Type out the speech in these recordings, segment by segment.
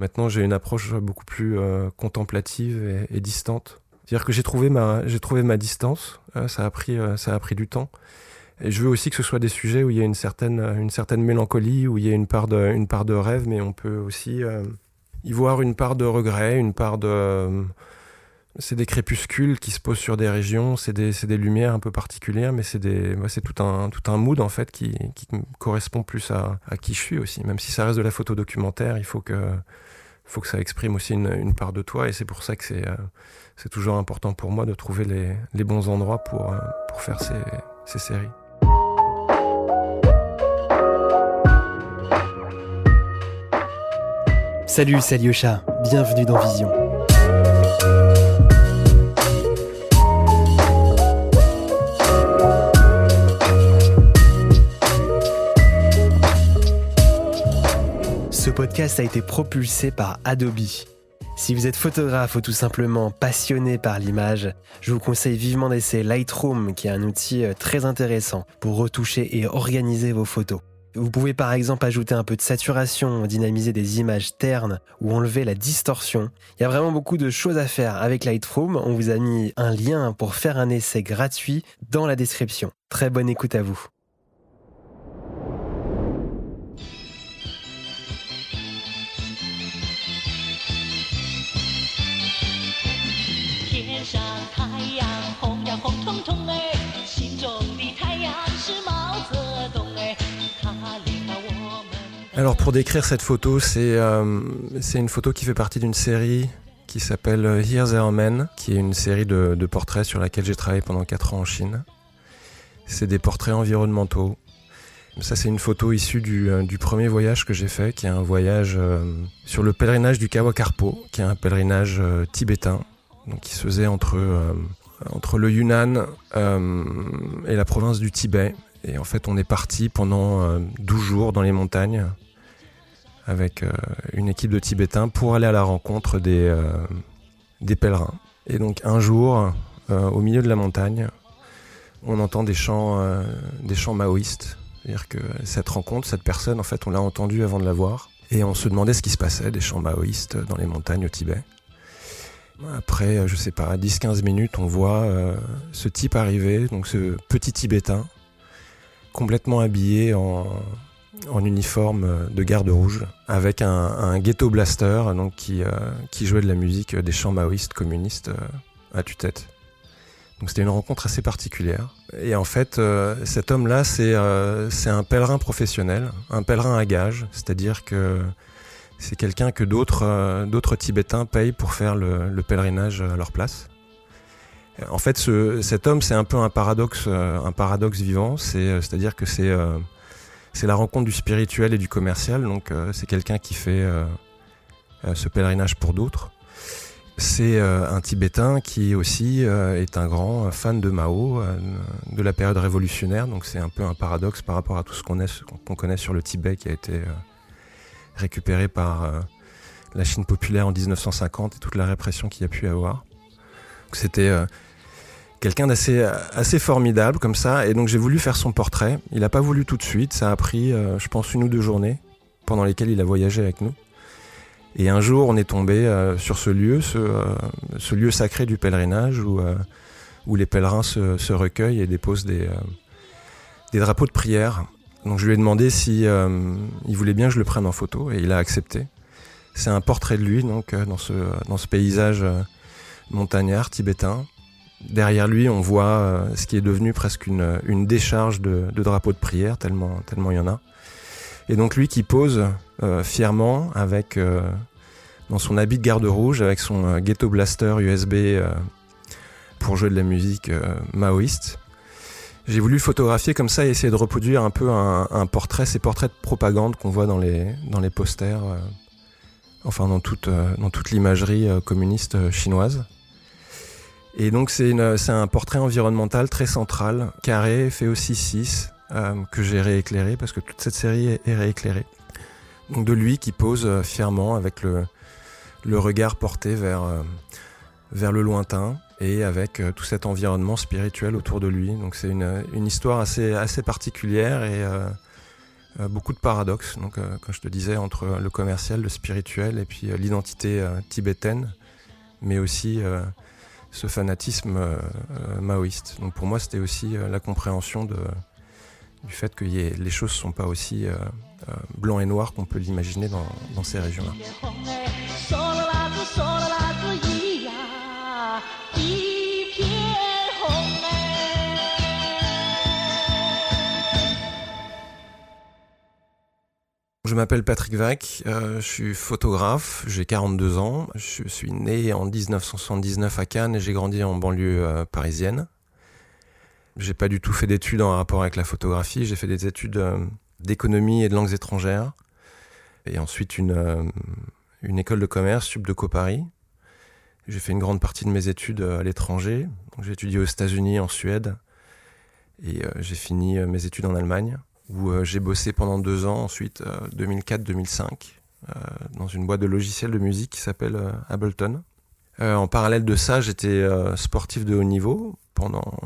Maintenant, j'ai une approche beaucoup plus euh, contemplative et, distante. C'est-à-dire que j'ai trouvé ma, j'ai trouvé ma distance. Euh, ça a pris, euh, ça a pris du temps. Et je veux aussi que ce soit des sujets où il y a une certaine, une certaine mélancolie, où il y a une part de, une part de rêve, mais on peut aussi y voir une part de regret, une part de c'est des crépuscules qui se posent sur des régions, c'est des, des, lumières un peu particulières, mais c'est tout, un, tout un mood en fait qui, qui correspond plus à, à, qui je suis aussi. Même si ça reste de la photo documentaire, il faut que, faut que ça exprime aussi une, part de toi, et c'est pour ça que c'est euh, toujours important pour moi de trouver les, les bons endroits pour, euh, pour faire ces, ces séries. Salut, c'est Alyosha, bienvenue dans Vision. Podcast a été propulsé par Adobe. Si vous êtes photographe ou tout simplement passionné par l'image, je vous conseille vivement d'essayer Lightroom qui est un outil euh, très intéressant pour retoucher et organiser vos photos. Vous pouvez par exemple ajouter un peu de saturation, dynamiser des images ternes ou enlever la distorsion. Il y a vraiment beaucoup de choses à faire avec Lightroom. On vous a mis un lien pour faire un essai gratuit dans la description. Très bonne écoute à vous. Alors pour décrire cette photo, euh, c'est une photo qui fait partie d'une série qui s'appelle Here There Men, qui est une série de, portraits sur laquelle j'ai travaillé pendant 4 ans en Chine. C'est des portraits environnementaux. Ça c'est une photo issue du, euh, premier voyage que j'ai fait, qui est un voyage euh, sur le pèlerinage du Kawakarpo, qui est un pèlerinage tibétain, donc qui se faisait entre, entre le Yunnan et la province du Tibet. Et en fait on est parti pendant 12 jours dans les montagnes avec euh, une équipe de Tibétains pour aller à la rencontre des, euh, pèlerins. Et donc un jour, euh, au milieu de la montagne, on entend des chants, des chants maoïstes. C'est-à-dire que cette rencontre, cette personne, en fait, on l'a entendue avant de la voir. Et on se demandait ce qui se passait, des chants maoïstes dans les montagnes au Tibet. Après, je sais pas, 10-15 minutes, on voit ce type arriver, donc ce petit Tibétain, complètement habillé en, en uniforme de garde rouge avec un, ghetto blaster donc qui, euh, qui jouait de la musique des chants maoïstes communistes euh, à tue-tête. Donc c'était une rencontre assez particulière. Et en fait, euh, cet homme-là, c'est c'est un pèlerin professionnel, un pèlerin à gage, c'est-à-dire que c'est quelqu'un que d'autres d'autres Tibétains payent pour faire le, le, pèlerinage à leur place. En fait, ce, cet homme, c'est un peu un paradoxe, un paradoxe vivant. C'est, c'est-à-dire que c'est c'est la rencontre du spirituel et du commercial. Donc euh, c'est quelqu'un qui fait euh, euh, ce pèlerinage pour d'autres. C'est un Tibétain qui aussi est un grand fan de Mao, de la période révolutionnaire. Donc c'est un peu un paradoxe par rapport à tout ce qu'on connaît sur le Tibet qui a été récupéré par la Chine populaire en 1950 et toute la répression qu'il y a pu avoir. C'était quelqu'un d'assez assez formidable comme ça. Et donc j'ai voulu faire son portrait. Il n'a pas voulu tout de suite. Ça a pris, euh, je pense, une ou deux journées pendant lesquelles il a voyagé avec nous. Et un jour, on est tombé euh, sur ce lieu, ce, euh, ce, lieu sacré du pèlerinage où, où les pèlerins se, se, recueillent et déposent des, des drapeaux de prière. Donc je lui ai demandé si il voulait bien que je le prenne en photo et il a accepté. C'est un portrait de lui donc dans ce, dans ce paysage montagnard tibétain Derrière lui, on voit euh, ce qui est devenu presque une, une décharge de, de, drapeaux de prière, tellement, tellement il y en a. Et donc lui qui pose euh, fièrement avec euh, dans son habit de garde rouge, avec son ghetto blaster USB pour jouer de la musique maoïste. J'ai voulu photographier comme ça et essayer de reproduire un peu un, un portrait, ces portraits de propagande qu'on voit dans les, dans les posters, enfin dans toute, dans toute l'imagerie communiste chinoise. Et donc c'est un portrait environnemental très central, carré, fait aussi 6, euh, que j'ai rééclairé parce que toute cette série est, rééclairée. Donc de lui qui pose euh, fièrement avec le, regard porté vers, euh, vers le lointain et avec tout cet environnement spirituel autour de lui. Donc c'est une, une, histoire assez, assez particulière et beaucoup de paradoxes, donc comme je te disais, entre le commercial, le spirituel et puis l'identité tibétaine, mais aussi ce fanatisme maoïste. Donc pour moi, c'était aussi la compréhension du fait que les choses ne sont pas aussi blanc et noir qu'on peut l'imaginer dans ces régions-là. Je m'appelle Patrick Vac, euh, je suis photographe, j'ai 42 ans, je suis né en 1979 à Cannes et j'ai grandi en banlieue euh, parisienne. J'ai pas du tout fait d'études en rapport avec la photographie, j'ai fait des études euh, d'économie et de langues étrangères et ensuite une, une école de commerce, Subdeco Paris. J'ai fait une grande partie de mes études à l'étranger, j'ai étudié aux États-Unis, en Suède et j'ai fini mes études en Allemagne où euh, j'ai bossé pendant deux ans, ensuite 2004-2005, euh, euh, dans une boîte de logiciels de musique qui s'appelle Ableton. en parallèle de ça, j'étais sportif de haut niveau pendant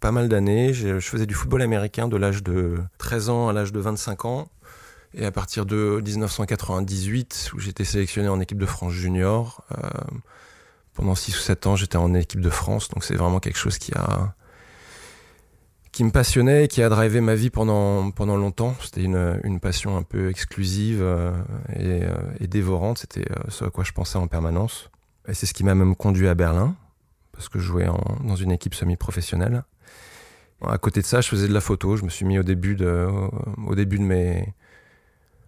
pas mal d'années. Je faisais du football américain de l'âge de 13 ans à l'âge de 25 ans. Et à partir de 1998, où j'étais sélectionné en équipe de France junior, pendant 6 ou 7 ans, j'étais en équipe de France. Donc c'est vraiment quelque chose qui a, qui me passionnait et qui a drivé ma vie pendant, pendant longtemps. C'était une, une, passion un peu exclusive euh, et, euh, et, dévorante. C'était euh, ce à quoi je pensais en permanence. Et c'est ce qui m'a même conduit à Berlin, parce que je jouais dans une équipe semi-professionnelle. À côté de ça, je faisais de la photo. Je me suis mis au début de, début de mes.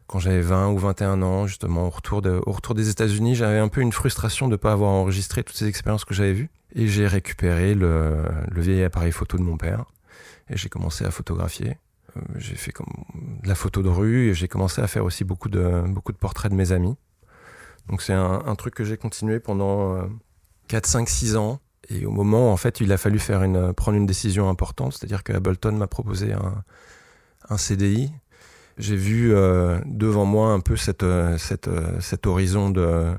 Quand j'avais 20 ou 21 ans, justement, au retour, de, au retour des États-Unis, j'avais un peu une frustration de ne pas avoir enregistré toutes ces expériences que j'avais vues. Et j'ai récupéré le, le vieil appareil photo de mon père et j'ai commencé à photographier. Euh, j'ai fait de la photo de rue et j'ai commencé à faire aussi beaucoup de, beaucoup de portraits de mes amis. Donc c'est un, truc que j'ai continué pendant 4, 5, 6 ans. Et au moment, en fait, il a fallu faire une, prendre une décision importante, c'est-à-dire que Ableton m'a proposé un, un CDI. J'ai vu euh, devant moi un peu cette, cette, cet horizon de,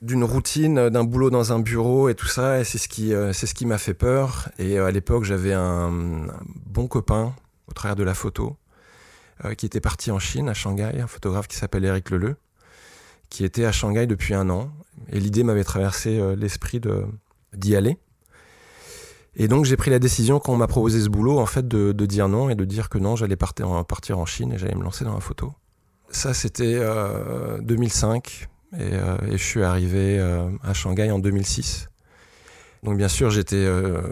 d'une routine, d'un boulot dans un bureau et tout ça. Et c'est ce qui, euh, m'a fait peur. Et euh, à l'époque, j'avais un, bon copain au travers de la photo euh, qui était parti en Chine, à Shanghai, un photographe qui s'appelle Eric Leleu, qui était à Shanghai depuis un an. Et l'idée m'avait traversé l'esprit d'y aller. Et donc j'ai pris la décision quand on m'a proposé ce boulot, en fait, de, dire non et de dire que non, j'allais partir, partir en Chine et j'allais me lancer dans la photo. Ça, c'était 2005. Euh, et, je suis arrivé euh, à Shanghai en 2006. Donc bien sûr, euh,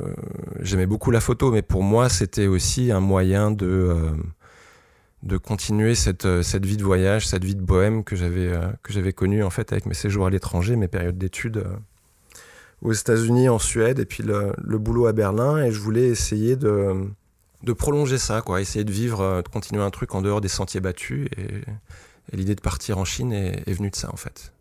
j'aimais beaucoup la photo, mais pour moi, c'était aussi un moyen de de continuer cette, cette vie de voyage, cette vie de bohème que j'avais que j'avais connue en fait avec mes séjours à l'étranger, mes périodes d'études aux États-Unis, en Suède, et puis le, le, boulot à Berlin. Et je voulais essayer de, de prolonger ça, quoi, essayer de vivre, de continuer un truc en dehors des sentiers battus. Et l'idée de partir en Chine est, venue de ça en fait.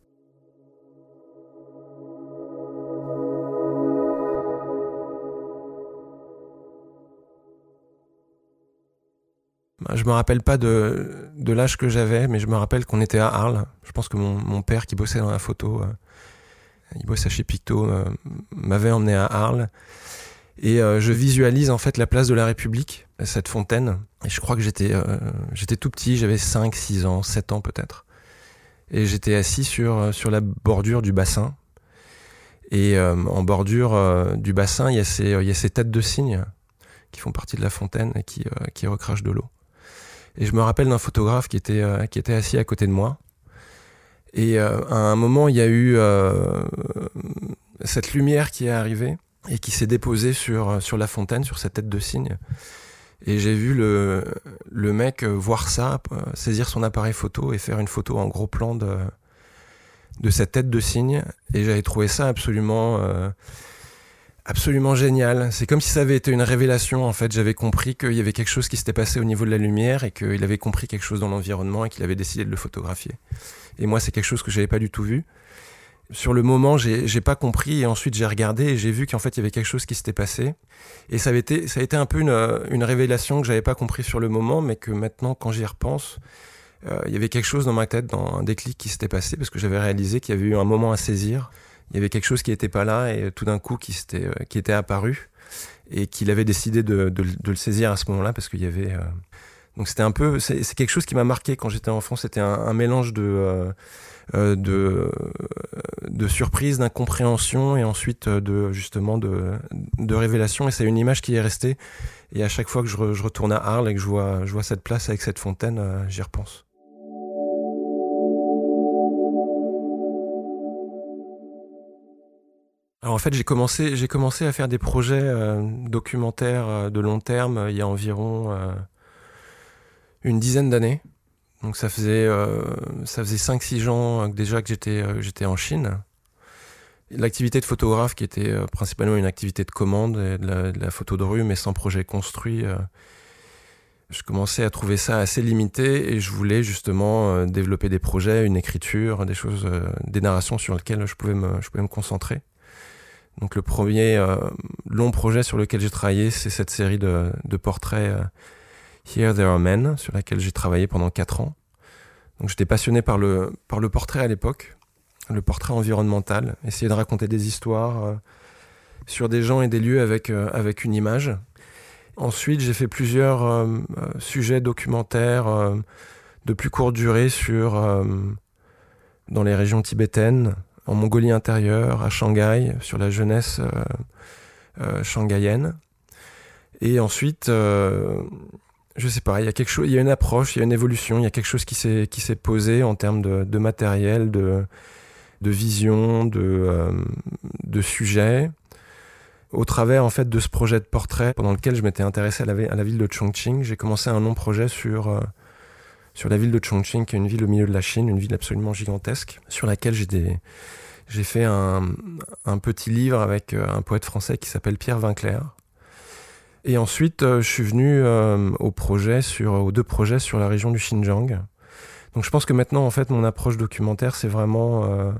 Je me rappelle pas de, l'âge que j'avais, mais je me rappelle qu'on était à Arles. Je pense que mon, père qui bossait dans la photo, euh, il bossait chez Picto, euh, m'avait emmené à Arles. Et euh, je visualise en fait la place de la République, cette fontaine. Je crois que j'étais euh, j'étais tout petit, j'avais 5, 6 ans, 7 ans peut-être. Et j'étais assis sur, euh, sur la bordure du bassin. Et en bordure du bassin, il y, a ces, il y a ces têtes de cygnes qui font partie de la fontaine et qui, qui recrachent de l'eau. Et je me rappelle d'un photographe qui était, qui était assis à côté de moi. Et à un moment, il y a eu cette lumière qui est arrivée et qui s'est déposé sur, sur la fontaine, sur sa tête de cygne. Et j'ai vu le, mec voir ça, saisir son appareil photo et faire une photo en gros plan de, de cette tête de cygne. Et j'avais trouvé ça absolument, euh, absolument génial. C'est comme si ça avait été une révélation. En fait, j'avais compris qu'il y avait quelque chose qui s'était passé au niveau de la lumière et qu'il avait compris quelque chose dans l'environnement et qu'il avait décidé de le photographier. Et moi, c'est quelque chose que j'avais pas du tout vu sur le moment, j'ai pas compris et ensuite j'ai regardé et j'ai vu qu'en fait il y avait quelque chose qui s'était passé. Et ça, avait été, ça a été un peu une, révélation que j'avais pas compris sur le moment, mais que maintenant, quand j'y repense, euh, il y avait quelque chose dans ma tête, dans un déclic qui s'était passé parce que j'avais réalisé qu'il y avait eu un moment à saisir. Il y avait quelque chose qui n'était pas là et tout d'un coup qui, était, euh, qui était apparu et qu'il avait décidé de, le saisir à ce moment-là parce qu'il y avait euh, Donc c'était un peu, c'est quelque chose qui m'a marqué quand j'étais enfant. C'était un, mélange de euh, de de surprise, d'incompréhension et ensuite de justement de de révélation. Et c'est une image qui est restée. Et à chaque fois que je, retourne à Arles et que je vois cette place avec cette fontaine, euh, j'y repense. Alors en fait, j'ai commencé à faire des projets documentaires de long terme il y a environ une dizaine d'années. Donc ça faisait, euh, ça faisait 5-6 ans déjà que j'étais, euh, j'étais en Chine. L'activité de photographe qui était euh, principalement une activité de commande, et de, la, photo de rue, mais sans projet construit, je commençais à trouver ça assez limité et je voulais justement développer des projets, une écriture, des choses, des narrations sur lesquelles je pouvais me, je pouvais me concentrer. Donc le premier long projet sur lequel j'ai travaillé, c'est cette série de, de portraits Here There Are Men, sur laquelle j'ai travaillé pendant 4 ans. Donc j'étais passionné par le, par le portrait à l'époque, le portrait environnemental, essayer de raconter des histoires euh, sur des gens et des lieux avec, euh, avec une image. Ensuite, j'ai fait plusieurs euh, sujets documentaires de plus courte durée sur, dans les régions tibétaines, en Mongolie intérieure, à Shanghai, sur la jeunesse shanghaïenne. Et ensuite, je sais pas, il y a quelque chose, il y a une approche, il y a une évolution, il y a quelque chose qui s'est qui s'est posé en termes de, de matériel, de de vision, de euh, de sujet, au travers en fait de ce projet de portrait pendant lequel je m'étais intéressé à la, ville de Chongqing. J'ai commencé un long projet sur euh, sur la ville de Chongqing, qui est une ville au milieu de la Chine, une ville absolument gigantesque, sur laquelle j'ai des j'ai fait un, un petit livre avec euh, un poète français qui s'appelle Pierre Vinclair, et ensuite, euh, je suis venu euh, aux deux projets sur la région du Xinjiang. Donc je pense que maintenant, en fait, mon approche documentaire, c'est vraiment euh,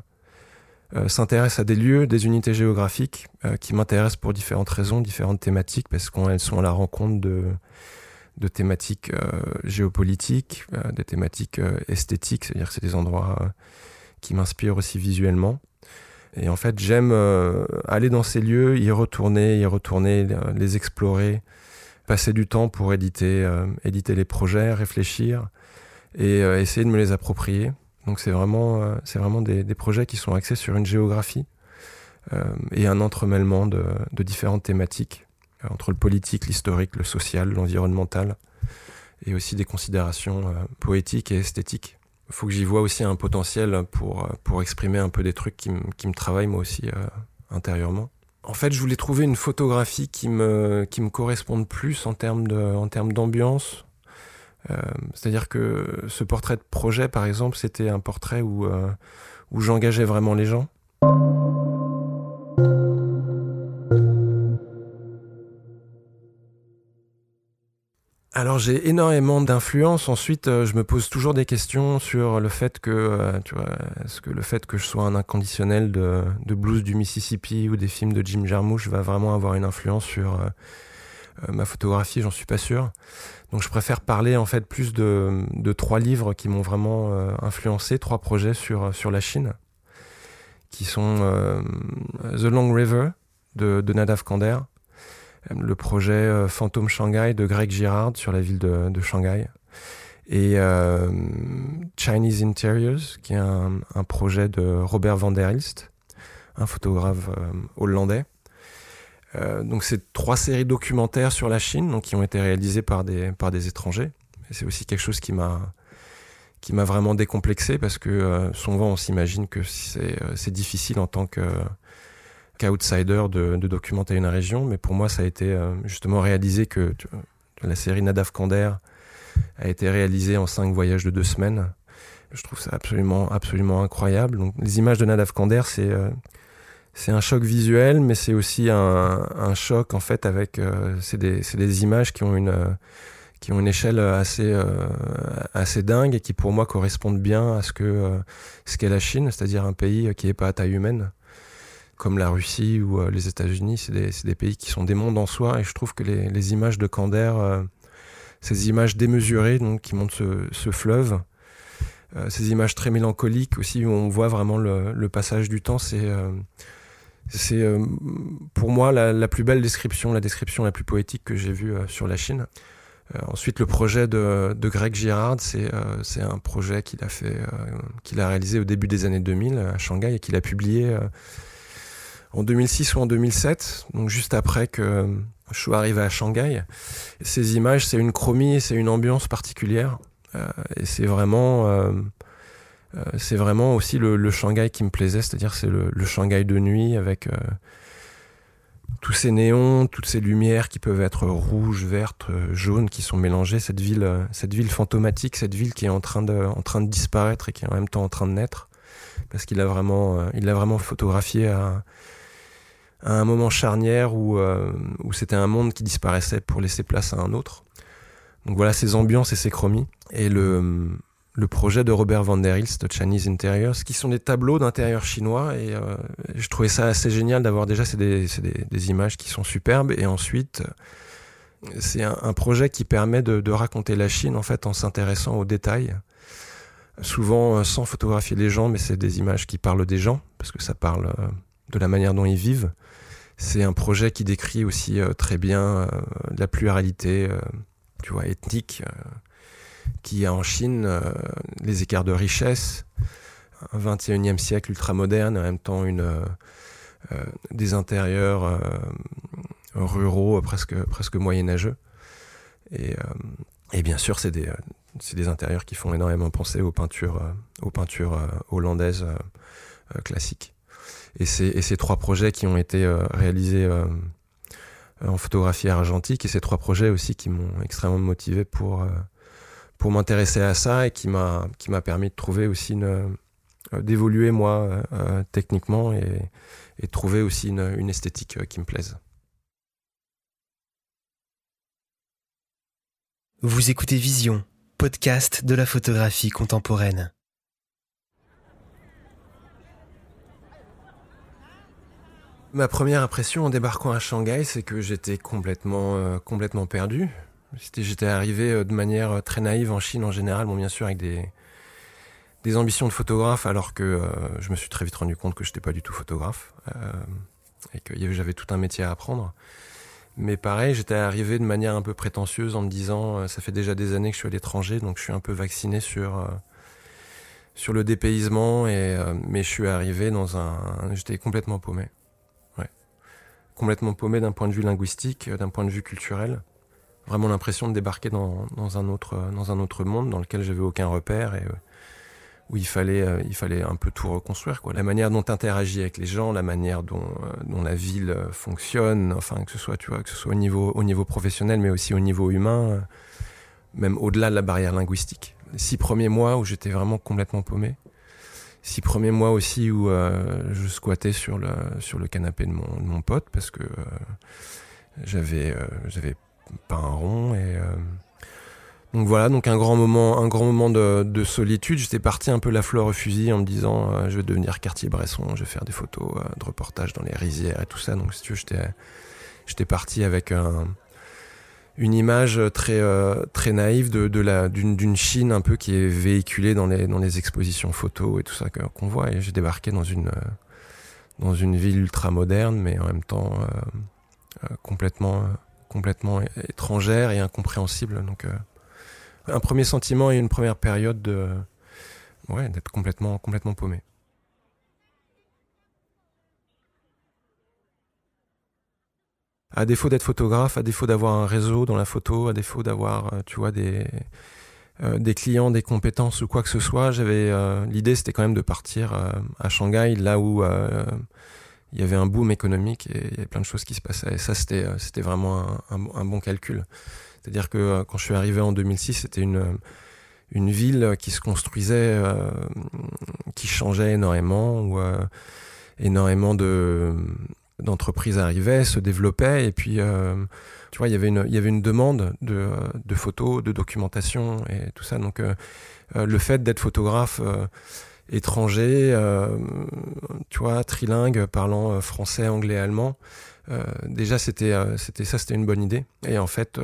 euh s'intéresse à des lieux, des unités géographiques qui m'intéressent pour différentes raisons, différentes thématiques, parce qu'elles sont à la rencontre de thématiques géopolitiques, des thématiques esthétiques, c'est-à-dire que c'est des endroits qui m'inspirent aussi visuellement. Et en fait, j'aime euh, aller dans ces lieux, y retourner, y retourner, euh, les explorer, passer du temps pour éditer, euh, éditer les projets, réfléchir et essayer de me les approprier. Donc c'est vraiment, c'est vraiment des, projets qui sont axés sur une géographie et un entremêlement de, de différentes thématiques entre le politique, l'historique, le social, l'environnemental et aussi des considérations poétiques et esthétiques faut que j'y vois aussi un potentiel pour, pour exprimer un peu des trucs qui, qui me travaillent moi aussi euh, intérieurement. En fait, je voulais trouver une photographie qui me, qui me corresponde plus en termes de, en termes d'ambiance. Euh, C'est-à-dire que ce portrait de projet, par exemple, c'était un portrait où, euh, où j'engageais vraiment les gens. Alors j'ai énormément d'influence. Ensuite, euh, je me pose toujours des questions sur le fait que, euh, tu vois, est-ce que le fait que je sois un inconditionnel de, blues du Mississippi ou des films de Jim Jarmusch va vraiment avoir une influence sur euh, ma photographie J'en suis pas sûr. Donc je préfère parler en fait plus de, de trois livres qui m'ont vraiment influencé, trois projets sur sur la Chine, qui sont The Long River de, de Nadav Kander le projet euh, Fantôme Shanghai de Greg Girard sur la ville de, Shanghai et euh, Chinese Interiors, qui est un, projet de Robert van der Hilst, un photographe euh, hollandais. Donc c'est trois séries documentaires sur la Chine, donc qui ont été réalisées par des par des étrangers. C'est aussi quelque chose qui m'a qui m'a vraiment décomplexé parce que souvent on s'imagine que c'est difficile en tant que qu'outsider de, de, documenter une région, mais pour moi, ça a été euh, justement réalisé que la série Nadav Kander a été réalisée en cinq voyages de deux semaines. Je trouve ça absolument, absolument incroyable. Donc, les images de Nadav Kander, c'est euh, un choc visuel, mais c'est aussi un, choc en fait avec euh, c'est des, des images qui ont une qui ont une échelle assez assez dingue et qui pour moi correspondent bien à ce que ce qu'est la Chine, c'est-à-dire un pays qui n'est pas à taille humaine comme la Russie ou euh, les États-Unis, c'est des, pays qui sont des mondes en soi. Et je trouve que les, images de Kander, euh, ces images démesurées, donc qui montrent ce, fleuve, euh, ces images très mélancoliques aussi, où on voit vraiment le, passage du temps, c'est c'est pour moi la, plus belle description, la description la plus poétique que j'ai vue sur la Chine. ensuite, le projet de, Greg Girard, c'est un projet qu'il a fait, qu'il a réalisé au début des années 2000 à Shanghai et qu'il a publié en 2006 ou en 2007, donc juste après que je suis arrivé à Shanghai. Ces images, c'est une chromie, c'est une ambiance particulière, et c'est vraiment euh, c'est vraiment aussi le, Shanghai qui me plaisait, c'est-à-dire c'est le, Shanghai de nuit avec euh, tous ces néons, toutes ces lumières qui peuvent être rouges, vertes, euh, jaunes, qui sont mélangées, cette ville, cette ville fantomatique, cette ville qui est en train de, disparaître et qui est en même temps en train de naître, parce qu'il a vraiment, l'a vraiment photographié à, un moment charnière où, où c'était un monde qui disparaissait pour laisser place à un autre. Donc voilà ces ambiances et ces chromies. Et le, le projet de Robert van der Hilst, Chinese Interiors, qui sont des tableaux d'intérieur chinois. Et euh, je trouvais ça assez génial d'avoir déjà c'est des, des, images qui sont superbes. Et ensuite, c'est un, projet qui permet de, raconter la Chine en fait en s'intéressant aux détails. Souvent euh, sans photographier les gens, mais c'est des images qui parlent des gens, parce que ça parle euh, de la manière dont ils vivent. C'est un projet qui décrit aussi très bien la pluralité, tu vois, ethnique qui a en Chine euh, les écarts de richesse, un 21e siècle ultramoderne, en même temps euh, euh, des intérieurs ruraux presque, presque moyenâgeux. Et, et bien sûr, c'est des, des, intérieurs qui font énormément penser aux peintures, aux peintures hollandaises classiques. Et c'est ces trois projets qui ont été réalisés en photographie argentique et ces trois projets aussi qui m'ont extrêmement motivé pour, pour m'intéresser à ça et qui m'a qui m'a permis de trouver aussi une euh, d'évoluer moi euh, euh, techniquement et, et trouver aussi une, une esthétique qui me plaise. Vous écoutez Vision, podcast de la photographie contemporaine. Ma première impression en débarquant à Shanghai, c'est que j'étais complètement, complètement perdu. J'étais arrivé euh, de manière euh, très naïve en Chine en général, bon bien sûr avec des, ambitions de photographe, alors que euh, je me suis très vite rendu compte que je n'étais pas du tout photographe et que j'avais tout un métier à apprendre. Mais pareil, j'étais arrivé de manière un peu prétentieuse en me disant ça fait déjà des années que je suis à l'étranger, donc je suis un peu vacciné sur sur le dépaysement et mais je suis arrivé dans un j'étais complètement paumé. Complètement paumé d'un point de vue linguistique, d'un point de vue culturel vraiment l'impression de débarquer dans, dans, un autre, monde dans lequel j'avais aucun repère et euh, où il fallait, euh, un peu tout reconstruire. La manière dont tu interagis avec les gens, la manière dont, euh, la ville fonctionne, enfin que ce soit, tu soit au niveau, au niveau professionnel, mais aussi au niveau humain, même au-delà de la barrière linguistique. Six premiers mois où j'étais vraiment complètement paumé. Six premiers mois aussi où je squattais sur le, sur le canapé de mon, de mon pote parce que j'avais, j'avais pas un rond et euh, donc voilà, donc un grand moment, un grand moment de, solitude. J'étais parti un peu la fleur au fusil en me disant euh, je vais devenir quartier Bresson, je vais faire des photos euh, de reportages dans les rizières et tout ça. Donc si tu veux, j'étais j'étais parti avec un, une image très très naïve de, de la d'une Chine un peu qui est véhiculée dans les dans les expositions photos et tout ça qu'on voit. Et j'ai débarqué dans une dans une ville ultra moderne, mais en même temps complètement complètement étrangère et incompréhensible. Donc, euh, un premier sentiment et une première période de, ouais, d'être complètement, complètement paumé. À défaut d'être photographe, à défaut d'avoir un réseau dans la photo, à défaut d'avoir, euh, tu vois, des, euh, des clients, des compétences ou quoi que ce soit, j'avais l'idée, c'était quand même de partir à Shanghai, là où il y avait un boom économique et il y avait plein de choses qui se passaient. Et ça, c'était, euh, c'était vraiment un, bon calcul. C'est-à-dire que euh, quand je suis arrivé en 2006, c'était une, une ville qui se construisait, euh, qui changeait énormément, où énormément de, d'entreprises arrivaient, se développaient, et puis, tu vois, il y avait une, demande de, de photos, de documentation et tout ça. Donc, le fait d'être photographe, étranger, euh, tu vois, trilingue, parlant euh, français, anglais, allemand. Euh, déjà, c'était, ça, c'était une bonne idée. Et en fait,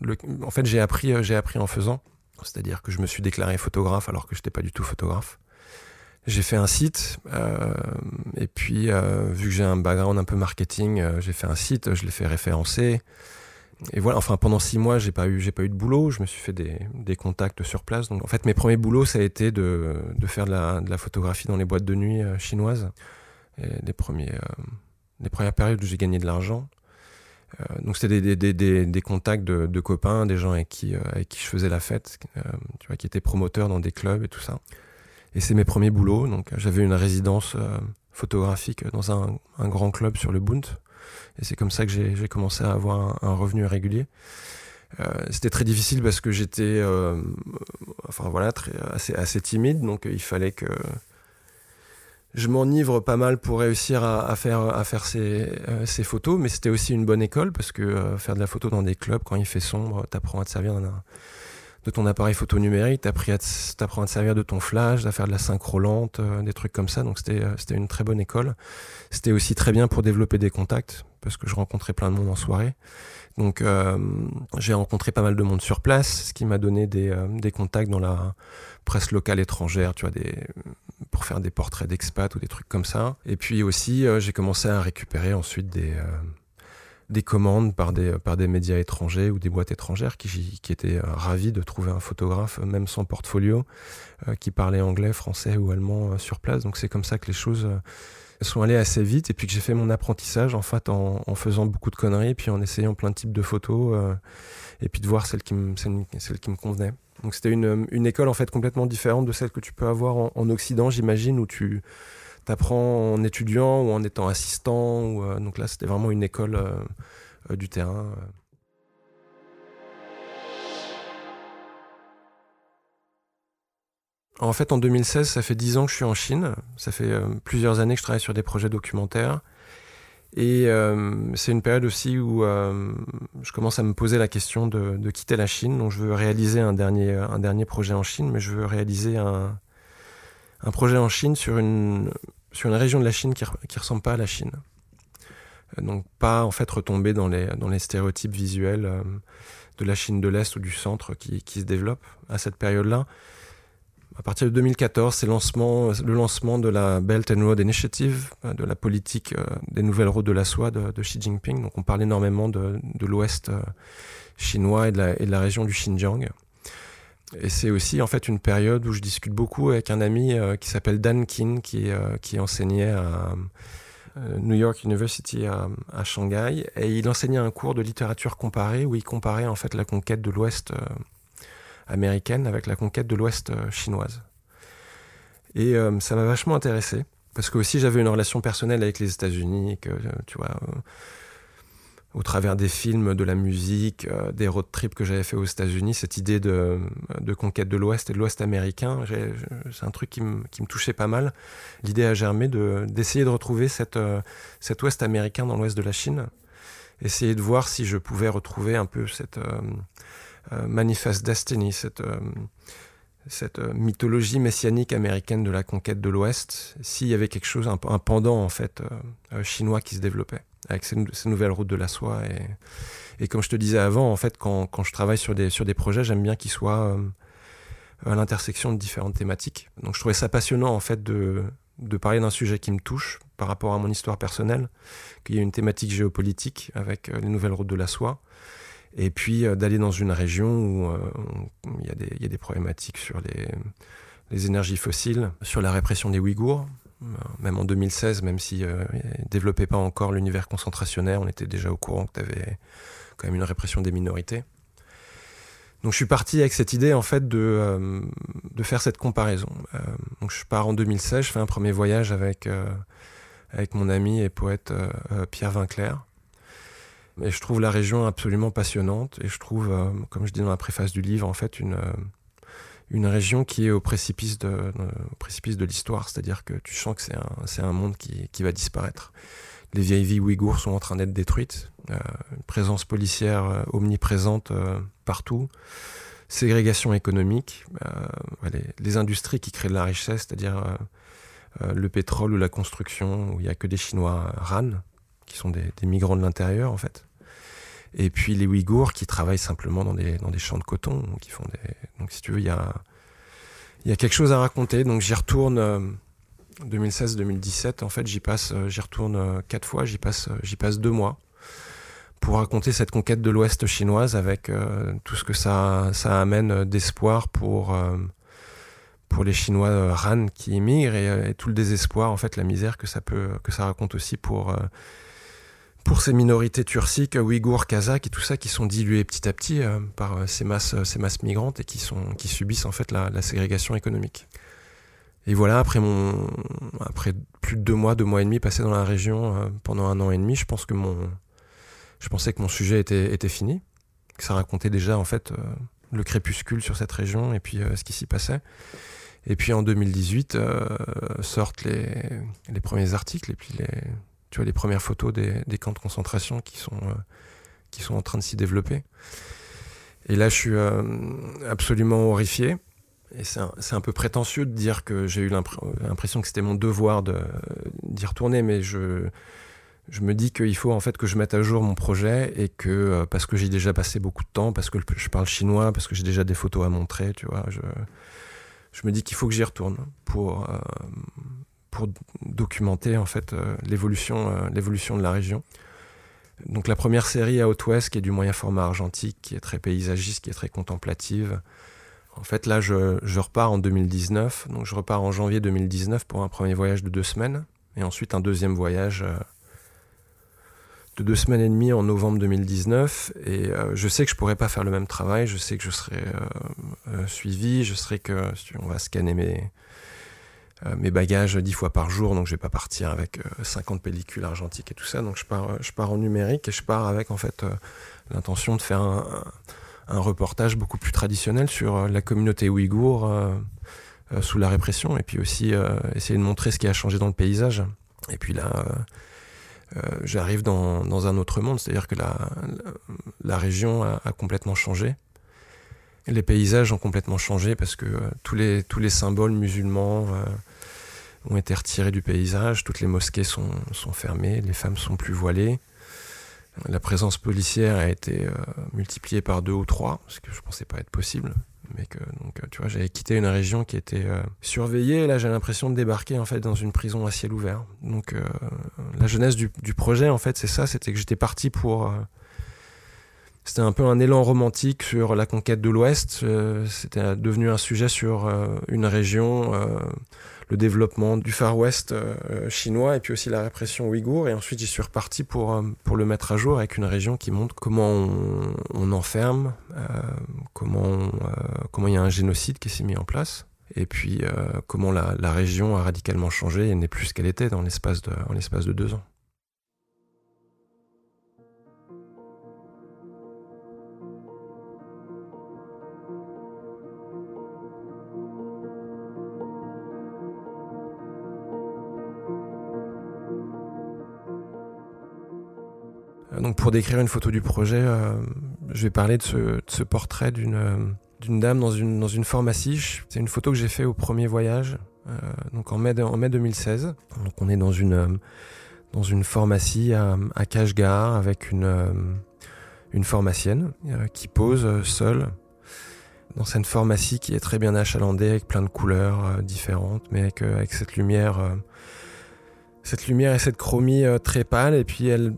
le, en fait, j'ai appris, j'ai appris en faisant. C'est-à-dire que je me suis déclaré photographe alors que je n'étais pas du tout photographe. J'ai fait un site et puis vu que j'ai un background un peu marketing, j'ai fait un site, je l'ai fait référencer. et voilà, enfin pendant six mois, j'ai pas eu, j'ai pas eu de boulot. Je me suis fait des, des, contacts sur place. Donc en fait, mes premiers boulots, ça a été de, faire de la, photographie dans les boîtes de nuit euh, chinoises. Les premiers, euh, premières périodes où j'ai gagné de l'argent. Euh, donc c'était des, des, des, des, contacts de, copains, des gens avec qui, je faisais la fête, qui étaient promoteurs dans des clubs et tout ça. Et c'est mes premiers boulots. Donc j'avais une résidence photographique dans un, un, grand club sur le Bund et c'est comme ça que j'ai commencé à avoir un, revenu régulier. Euh, c'était très difficile parce que j'étais, euh, enfin voilà, assez, timide, donc il fallait que je m'enivre pas mal pour réussir à, à faire, à faire ces, euh, ces photos, mais c'était aussi une bonne école parce que euh, faire de la photo dans des clubs quand il fait sombre, t'apprends à te servir d'un de ton appareil photo numérique, t'apprends à te servir de ton flash, à faire de la synchro lente, euh, des trucs comme ça. Donc c'était c'était une très bonne école. C'était aussi très bien pour développer des contacts parce que je rencontrais plein de monde en soirée. Donc euh, j'ai rencontré pas mal de monde sur place, ce qui m'a donné des, euh, des, contacts dans la presse locale étrangère, tu vois, des, pour faire des portraits d'expats ou des trucs comme ça. Et puis aussi, euh, j'ai commencé à récupérer ensuite des, euh, des commandes par des, par des médias étrangers ou des boîtes étrangères qui, qui étaient ravis de trouver un photographe, même sans portfolio, qui parlait anglais, français ou allemand sur place. Donc c'est comme ça que les choses sont allées assez vite et puis que j'ai fait mon apprentissage en fait en, faisant beaucoup de conneries puis en essayant plein de types de photos euh, et puis de voir celle qui me, celle, celle qui me convenait. Donc c'était une, une, école en fait complètement différente de celle que tu peux avoir en Occident j'imagine où tu t'apprends en étudiant ou en étant assistant. Euh, donc là c'était vraiment une école euh, euh du terrain. En fait, en 2016, ça fait 10 ans que je suis en Chine. Ça fait plusieurs années que je travaille sur des projets documentaires. Et c'est une période aussi où je commence à me poser la question de, de, quitter la Chine. Donc je veux réaliser un dernier, un dernier projet en Chine, mais je veux réaliser un, un projet en Chine sur une, région de la Chine qui ne ressemble pas à la Chine. Donc pas en fait retomber dans les, stéréotypes visuels euh, de la Chine de l'Est ou du centre qui, se développent à cette période-là à partir de 2014, c'est le lancement de la Belt and Road Initiative, euh, de la politique euh, des nouvelles routes de la soie de, Xi Jinping. Donc on parle énormément de, l'ouest euh, chinois et de, la, région du Xinjiang. Et c'est aussi en fait une période où je discute beaucoup avec un ami euh, qui s'appelle Dan Kin, qui, euh, qui enseignait à New York University à, à, Shanghai, et il enseignait un cours de littérature comparée où il comparait en fait la conquête de l'Ouest américaine avec la conquête de l'Ouest euh, chinoise. Et euh, ça m'a vachement intéressé, parce que aussi j'avais une relation personnelle avec les États-Unis, que euh, tu vois, euh, au travers des films, de la musique, euh, des road trips que j'avais fait aux États-Unis, cette idée de, conquête de l'Ouest et de l'Ouest américain, c'est un truc qui me, touchait pas mal. L'idée a germé d'essayer de, retrouver cette, cet Ouest américain dans l'Ouest de la Chine, essayer de voir si je pouvais retrouver un peu cette euh, Manifest Destiny, cette, euh, cette euh, mythologie messianique américaine de la conquête de l'Ouest, s'il y avait quelque chose, un, un pendant en fait chinois qui se développait avec ces, nouvelles routes de la soie. Et, comme je te disais avant, en fait, quand, je travaille sur des, projets, j'aime bien qu'ils soient euh, à l'intersection de différentes thématiques. Donc je trouvais ça passionnant en fait de, parler d'un sujet qui me touche par rapport à mon histoire personnelle, qu'il y ait une thématique géopolitique avec les nouvelles routes de la soie, et puis euh, d'aller dans une région où euh, il y, y, a des problématiques sur les, les, énergies fossiles, sur la répression des Ouïghours. Même en 2016, même si euh, développait pas encore l'univers concentrationnaire, on était déjà au courant que tu avais quand même une répression des minorités. Donc je suis parti avec cette idée en fait de, euh, de faire cette comparaison. Euh, donc je pars en 2016, je fais un premier voyage avec, euh, avec mon ami et poète Pierre Vinclair. Et je trouve la région absolument passionnante et je trouve, comme je dis dans la préface du livre, en fait une, une région qui est au précipice de, au précipice de l'histoire, c'est-à-dire que tu sens que c'est un, monde qui, va disparaître. Les vieilles vies ouïghours sont en train d'être détruites, euh, une présence policière euh, omniprésente euh, partout, ségrégation économique, euh, les, industries qui créent de la richesse, c'est-à-dire le pétrole ou la construction, où il n'y a que des Chinois RAN, qui sont des migrants de l'intérieur en fait. Et puis les Ouïghours qui travaillent simplement dans des, dans des champs de coton, qui font des... Donc si tu veux, il y a, y a quelque chose à raconter. Donc j'y retourne euh, 2016-2017. En fait, j'y passe, euh, j'y retourne euh, quatre fois. J'y passe, j'y passe deux mois pour raconter cette conquête de l'Ouest chinoise avec tout ce que ça, ça amène d'espoir pour, pour les Chinois Han qui immigrent et, tout le désespoir, en fait, la misère que ça, peut, que ça raconte aussi pour pour ces minorités turciques, ouïghours, kazakhs et tout ça qui sont dilués petit à petit euh, par euh, ces masses, euh, ces masses migrantes et qui, sont, qui subissent en fait la, ségrégation économique. Et voilà, après, mon, après plus de deux mois, deux mois et demi passés dans la région pendant un an et demi, je pense que mon, je pensais que mon sujet était, était fini, que ça racontait déjà en fait le crépuscule sur cette région et puis ce qui s'y passait. Et puis en 2018 sortent les, les premiers articles et puis les, tu vois les premières photos des, camps de concentration qui sont, euh, qui sont en train de s'y développer. Et là, je suis euh, absolument horrifié. Et c'est un, peu prétentieux de dire que j'ai eu l'impression que c'était mon devoir d'y retourner, mais je, je me dis qu'il faut en fait que je mette à jour mon projet et que euh, parce que j'ai déjà passé beaucoup de temps, parce que je parle chinois, parce que j'ai déjà des photos à montrer, tu vois, je, je me dis qu'il faut que j'y retourne pour, pour documenter en fait euh, l'évolution euh, l'évolution de la région. Donc la première série à Haute-Ouest qui est du moyen format argentique, qui est très paysagiste, qui est très contemplative. En fait là je, je, repars en 2019, donc je repars en janvier 2019 pour un premier voyage de deux semaines, et ensuite un deuxième voyage euh, de deux semaines et demie en novembre 2019. Et je sais que je pourrais pas faire le même travail, je sais que je serai suivi, je serai que on va scanner mes, mes bagages dix fois par jour, donc je vais pas partir avec 50 euh, pellicules argentiques et tout ça. Donc je pars, euh, je pars en numérique et je pars avec en fait l'intention de faire un, reportage beaucoup plus traditionnel sur la communauté ouïghour sous la répression et puis aussi essayer de montrer ce qui a changé dans le paysage. Et puis là, j'arrive dans, un autre monde, c'est-à-dire que la, la, région a, complètement changé. Les paysages ont complètement changé parce que tous, les, tous les symboles musulmans, ont été retirés du paysage, toutes les mosquées sont, sont fermées, les femmes sont plus voilées. La présence policière a été euh, multipliée par deux ou trois, ce que je pensais pas être possible. Mais que, donc, tu vois, j'avais quitté une région qui était euh, surveillée, et là j'ai l'impression de débarquer en fait dans une prison à ciel ouvert. Donc, euh, la jeunesse du, du, projet, en fait, c'est ça, c'était que j'étais parti pour. C'était un peu un élan romantique sur la conquête de l'Ouest. c'était devenu un sujet sur une région le développement du Far West euh, chinois et puis aussi la répression ouïghour. Et ensuite, j'y suis reparti pour, euh, pour le mettre à jour avec une région qui montre comment on, enferme, euh, comment comment il y a un génocide qui s'est mis en place. Et puis comment la, la, région a radicalement changé et n'est plus ce qu'elle était dans l'espace de, en l'espace de deux ans. Donc pour décrire une photo du projet, euh, je vais parler de ce, portrait d'une euh, d'une dame dans une, dans une pharmacie. C'est une photo que j'ai fait au premier voyage, euh, donc en mai, en mai 2016. Donc on est dans une, dans une pharmacie à, à Kashgar avec une, une pharmacienne qui pose seule dans cette pharmacie qui est très bien achalandée avec plein de couleurs différentes, mais avec, cette lumière cette lumière et cette chromie très pâle et puis elle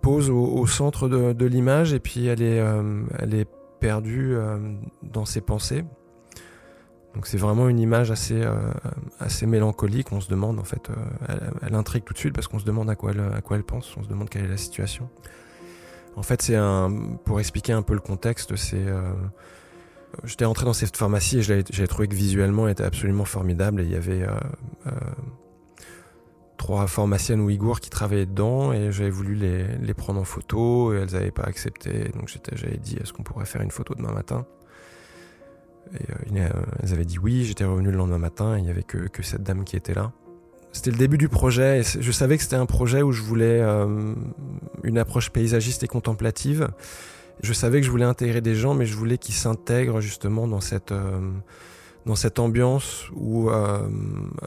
pose au, centre de, l'image et puis elle est, euh, elle est perdue euh, dans ses pensées. Donc c'est vraiment une image assez, euh, assez mélancolique. On se demande en fait, elle, intrigue tout de suite parce qu'on se demande à quoi, elle, à quoi elle pense, on se demande quelle est la situation. En fait, c'est un, pour expliquer un peu le contexte, c'est J'étais rentré dans cette pharmacie et j'avais trouvé que visuellement elle était absolument formidable et il y avait trois pharmaciennes ouïghours qui travaillaient dedans et j'avais voulu les, les, prendre en photo et elles n'avaient pas accepté. Donc j'avais dit est-ce qu'on pourrait faire une photo demain matin? Et euh, euh, elles avaient dit oui, j'étais revenu le lendemain matin et il n'y avait que, que, cette dame qui était là. C'était le début du projet et je savais que c'était un projet où je voulais euh, une approche paysagiste et contemplative. Je savais que je voulais intégrer des gens mais je voulais qu'ils s'intègrent justement dans cette dans cette ambiance où euh,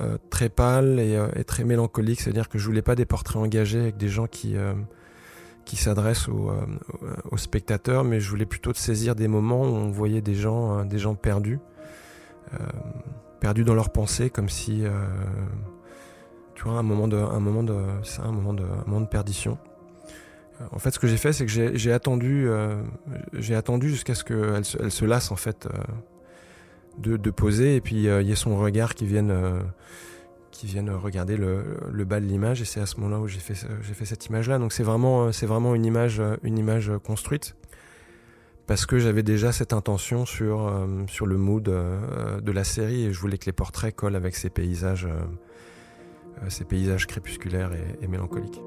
euh, très pâle euh, et, très mélancolique, c'est-à-dire que je voulais pas des portraits engagés avec des gens qui qui s'adressent aux, spectateurs, mais je voulais plutôt saisir des moments où on voyait des gens des gens perdus, perdus dans leurs pensées, comme si tu vois un moment de un moment de c'est un moment de un moment de perdition. En fait, ce que j'ai fait, c'est que j'ai attendu, j'ai attendu jusqu'à ce qu'elle se, elle se lasse en fait de, de, poser, et puis il y ait son regard qui vienne qui viennent regarder le, le bas de l'image et c'est à ce moment-là où j'ai fait, j'ai fait cette image-là. Donc c'est vraiment, c'est vraiment une image, une image construite parce que j'avais déjà cette intention sur, euh, sur le mood euh, de la série et je voulais que les portraits collent avec ces paysages, euh, ces paysages crépusculaires et mélancoliques.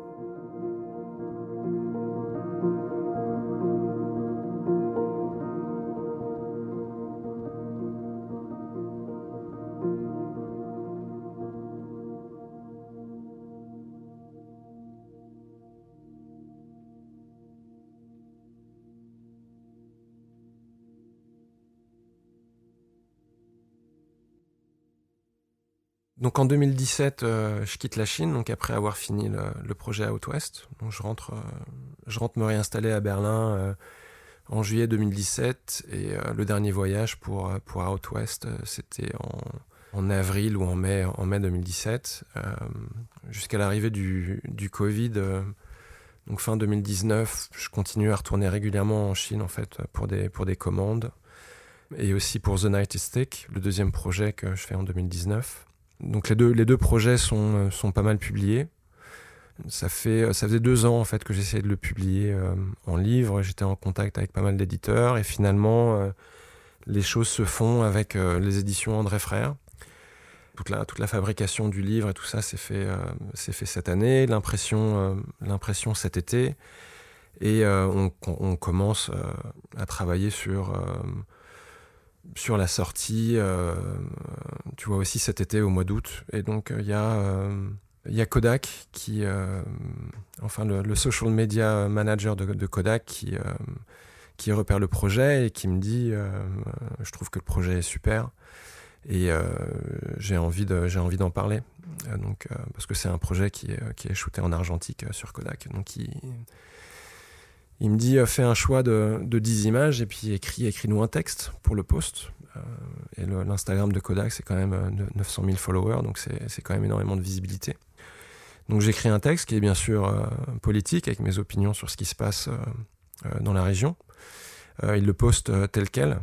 Donc en 2017, euh, je quitte la Chine, donc après avoir fini le, projet Out West. Donc je rentre, euh, je rentre me réinstaller à Berlin euh, en juillet 2017 et le dernier voyage pour, pour Out West, c'était en, avril ou en mai, en mai 2017, jusqu'à l'arrivée du, du Covid. donc fin 2019, je continue à retourner régulièrement en Chine en fait pour des, pour des commandes et aussi pour The Night Stick, le deuxième projet que je fais en 2019. Donc les deux, projets sont, euh, sont pas mal publiés. Ça, fait, euh, ça faisait deux ans en fait que j'essayais de le publier euh, en livre. J'étais en contact avec pas mal d'éditeurs et finalement les choses se font avec les éditions André Frère. Toute la, toute la fabrication du livre et tout ça s'est fait, fait cette année, l'impression, cet été. Et on, commence à travailler sur sur la sortie, euh, tu vois aussi cet été au mois d'août. Et donc il y a euh, il y a Kodak qui, euh, enfin le, social media manager de, Kodak qui, qui repère le projet et qui me dit, je trouve que le projet est super et j'ai envie d'en parler. donc parce que c'est un projet qui est, qui shooté en argentique sur Kodak. Donc il, il me dit, euh, fais un choix de, de 10 images et puis écris, écris-nous un texte pour le post. Euh, et l'Instagram de Kodak, c'est quand même 900 euh, 000 followers, donc c'est quand même énormément de visibilité. Donc j'écris un texte qui est bien sûr politique, avec mes opinions sur ce qui se passe dans la région. il le poste tel quel.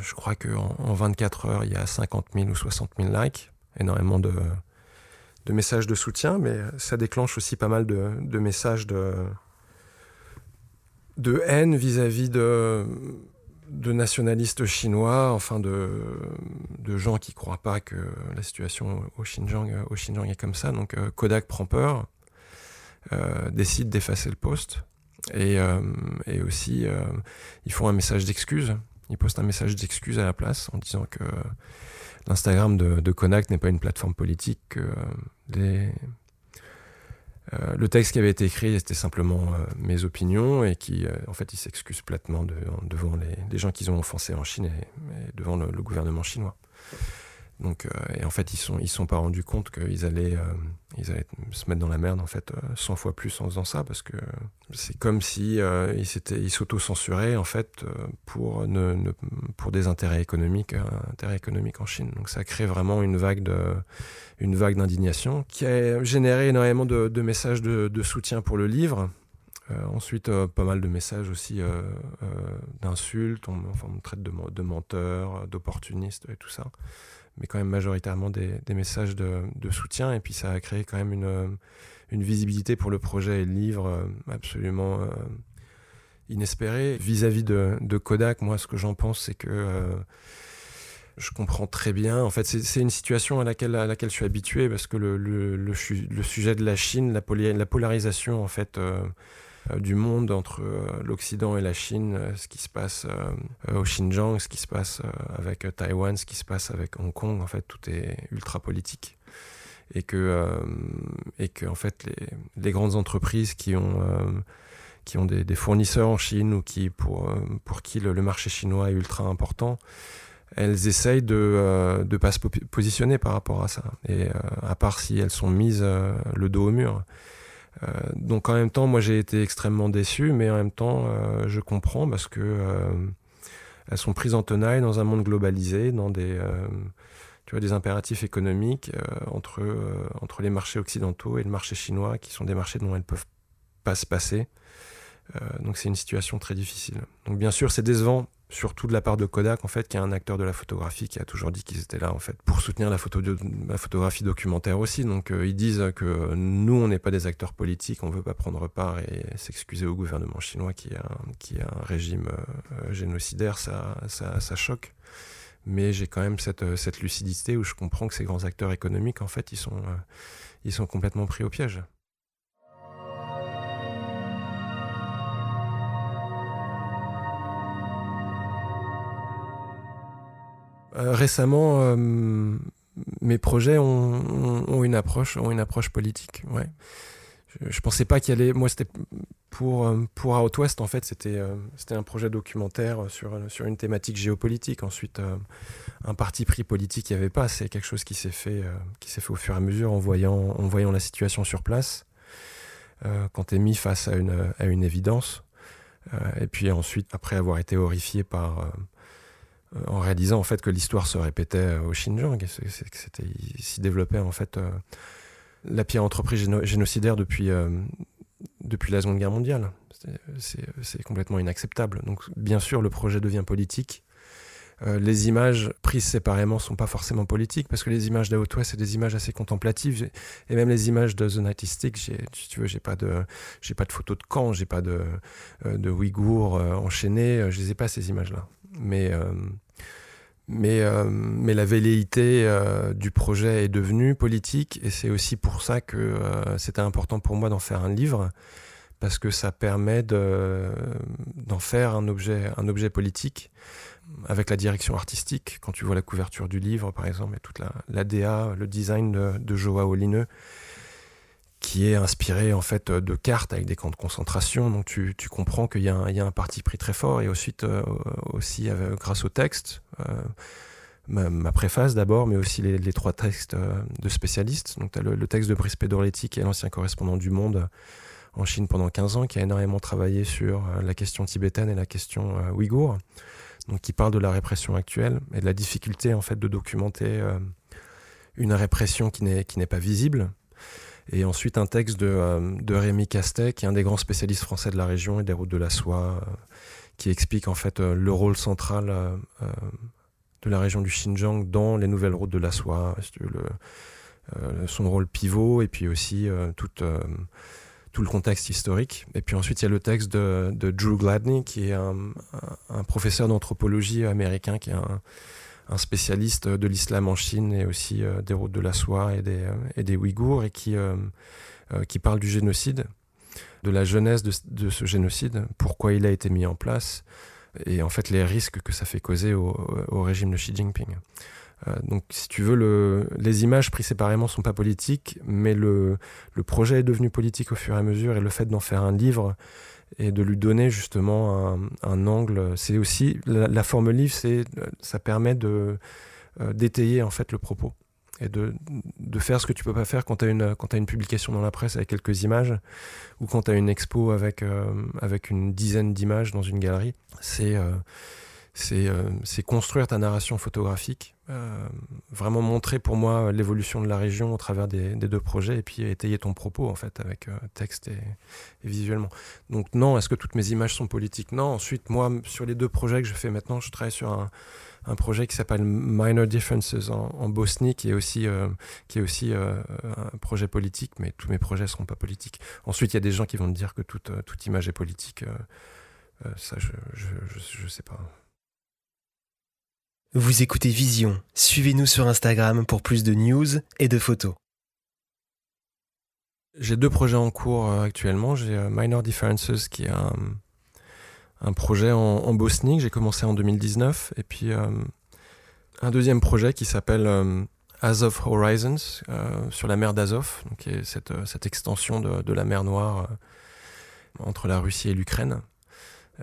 je crois qu'en en 24 heures, il y a 50 000 ou 60 000 likes, énormément de, de messages de soutien, mais ça déclenche aussi pas mal de messages de, de haine vis-à-vis de, nationalistes chinois, enfin de, gens qui ne croient pas que la situation au Xinjiang, au est comme ça. Donc euh, Kodak prend peur, euh, décide d'effacer le poste et, euh, aussi ils font un message d'excuse. Ils postent un message d'excuse à la place en disant que l'Instagram de, de Kodak n'est pas une plateforme politique, euh, le texte qui avait été écrit, c'était simplement euh, mes opinions et qui, euh, en fait, il s'excuse platement devant les, gens qu'ils ont offensés en Chine et, devant le, gouvernement chinois. Donc, et en fait, ils sont, ils sont pas rendus compte qu'ils allaient, ils allaient se mettre dans la merde en fait 100 fois plus en faisant ça parce que c'est comme si ils ils s'auto-censuraient en fait pour ne, pour des intérêts économiques, intérêts économiques en Chine. Donc, ça crée vraiment une vague de une vague d'indignation qui a généré énormément de, messages de, soutien pour le livre. Euh, ensuite, euh, pas mal de messages aussi euh, d'insultes, on, enfin, on me traite de, de menteur, d'opportuniste et tout ça. Mais quand même majoritairement des, messages de, soutien. Et puis ça a créé quand même une, une visibilité pour le projet et le livre absolument inespérée. Vis-à-vis de, de, Kodak, moi ce que j'en pense, c'est que je comprends très bien. En fait, c'est une situation à laquelle, je suis habitué parce que le, sujet de la Chine, la, la polarisation en fait euh, euh, du monde entre euh, l'Occident et la Chine, ce qui se passe au Xinjiang, ce qui se passe avec Taïwan, ce qui se passe avec Hong Kong, en fait, tout est ultra politique. Et que, en fait, les, grandes entreprises qui ont des, fournisseurs en Chine ou qui pour, qui le marché chinois est ultra important, elles essayent de ne euh, pas se positionner par rapport à ça. Et euh, à part si elles sont mises euh, le dos au mur. donc en même temps, moi j'ai été extrêmement déçu, mais en même temps, je comprends parce que elles sont prises en tenaille dans un monde globalisé, dans des, tu vois, des impératifs économiques entre, entre les marchés occidentaux et le marché chinois, qui sont des marchés dont elles peuvent pas se passer. donc c'est une situation très difficile. Donc bien sûr, c'est décevant surtout de la part de Kodak, en fait, qui est un acteur de la photographie qui a toujours dit qu'ils étaient là, en fait, pour soutenir la, photo la photographie documentaire aussi. Donc, euh, ils disent que nous, on n'est pas des acteurs politiques, on veut pas prendre part et s'excuser au gouvernement chinois qui a, qui un régime euh, génocidaire, ça, ça, ça, choque. Mais j'ai quand même cette, cette lucidité où je comprends que ces grands acteurs économiques, en fait, ils sont, euh, ils sont complètement pris au piège. Récemment, euh, mes projets ont, une approche, ont une approche politique. Ouais. Je, ne pensais pas qu'il allait. Moi, c'était pour euh, pour Out West en fait, c'était c'était un projet documentaire sur sur une thématique géopolitique. Ensuite, un parti pris politique, il n'y avait pas. C'est quelque chose qui s'est fait qui s'est fait au fur et à mesure en voyant en voyant la situation sur place. quand tu es mis face à une à une évidence. et puis ensuite, après avoir été horrifié par euh, en réalisant en fait que l'histoire se répétait euh, au Xinjiang, c'était s'y développait en fait euh, la pire entreprise génocidaire depuis depuis la Seconde Guerre mondiale. C'est complètement inacceptable. Donc bien sûr, le projet devient politique. les images prises séparément sont pas forcément politiques parce que les images d'Out-West c'est des images assez contemplatives et même les images de The Night si tu veux, j'ai pas de j'ai pas de photos de camps, j'ai pas de de Ouïghours enchaînés, je les ai pas ces images là mais, euh, mais, euh, mais la velléité euh, du projet est devenue politique et c'est aussi pour ça que c'était important pour moi d'en faire un livre parce que ça permet d'en faire un objet, un objet politique avec la direction artistique. Quand tu vois la couverture du livre, par exemple, et toute la, DA, le design de, de Joao Lineux, qui est inspiré en fait de cartes avec des camps de concentration. Donc tu, tu comprends qu'il y, y, a un parti pris très fort et ensuite euh, aussi grâce au texte, euh, ma, préface d'abord, mais aussi les, trois textes euh, de spécialistes. Donc tu as le, texte de Brice Pedorletti qui est l'ancien correspondant du Monde en Chine pendant 15 ans, qui a énormément travaillé sur la question tibétaine et la question ouïghour. Donc qui parle de la répression actuelle et de la difficulté en fait de documenter une répression qui n'est pas visible et ensuite un texte de, euh, de, Rémi Castet, qui est un des grands spécialistes français de la région et des routes de la soie, euh, qui explique en fait euh, le rôle central de la région du Xinjiang dans les nouvelles routes de la soie, son rôle pivot et puis aussi tout, le contexte historique. Et puis ensuite il y a le texte de, Drew Gladney, qui est un, professeur d'anthropologie américain, qui est un spécialiste de l'islam en Chine et aussi euh, des routes de la soie et des, euh, et des Ouïghours et qui, euh, qui parle du génocide, de la jeunesse de, ce génocide, pourquoi il a été mis en place et en fait les risques que ça fait causer au, régime de Xi Jinping. donc, si tu veux, le, les images prises séparément sont pas politiques, mais le, le, projet est devenu politique au fur et à mesure, et le fait d'en faire un livre et de lui donner justement un, angle. C'est aussi la, forme livre, c'est ça permet de euh, d'étayer en fait le propos et de, faire ce que tu peux pas faire quand tu as une as une publication dans la presse avec quelques images ou quand tu as une expo avec euh, avec une dizaine d'images dans une galerie. C'est euh, c'est construire ta narration photographique, vraiment montrer pour moi l'évolution de la région au travers des, des, deux projets et puis étayer ton propos en fait avec texte et, visuellement. Donc non, est-ce que toutes mes images sont politiques? Non. Ensuite, moi, sur les deux projets que je fais maintenant, je travaille sur un, un projet qui s'appelle Minor Differences en, Bosnie, qui est aussi, euh, qui est aussi euh, un projet politique, mais tous mes projets ne seront pas politiques. Ensuite, il y a des gens qui vont me dire que toute, euh, toute image est politique. ça, je ne sais pas. Vous écoutez Vision. Suivez-nous sur Instagram pour plus de news et de photos. J'ai deux projets en cours actuellement. J'ai Minor Differences qui est un, projet en, Bosnie que j'ai commencé en 2019 et puis euh, un deuxième projet qui s'appelle euh, Azov Horizons euh, sur la mer d'Azov, qui est cette, extension de, la mer Noire entre la Russie et l'Ukraine.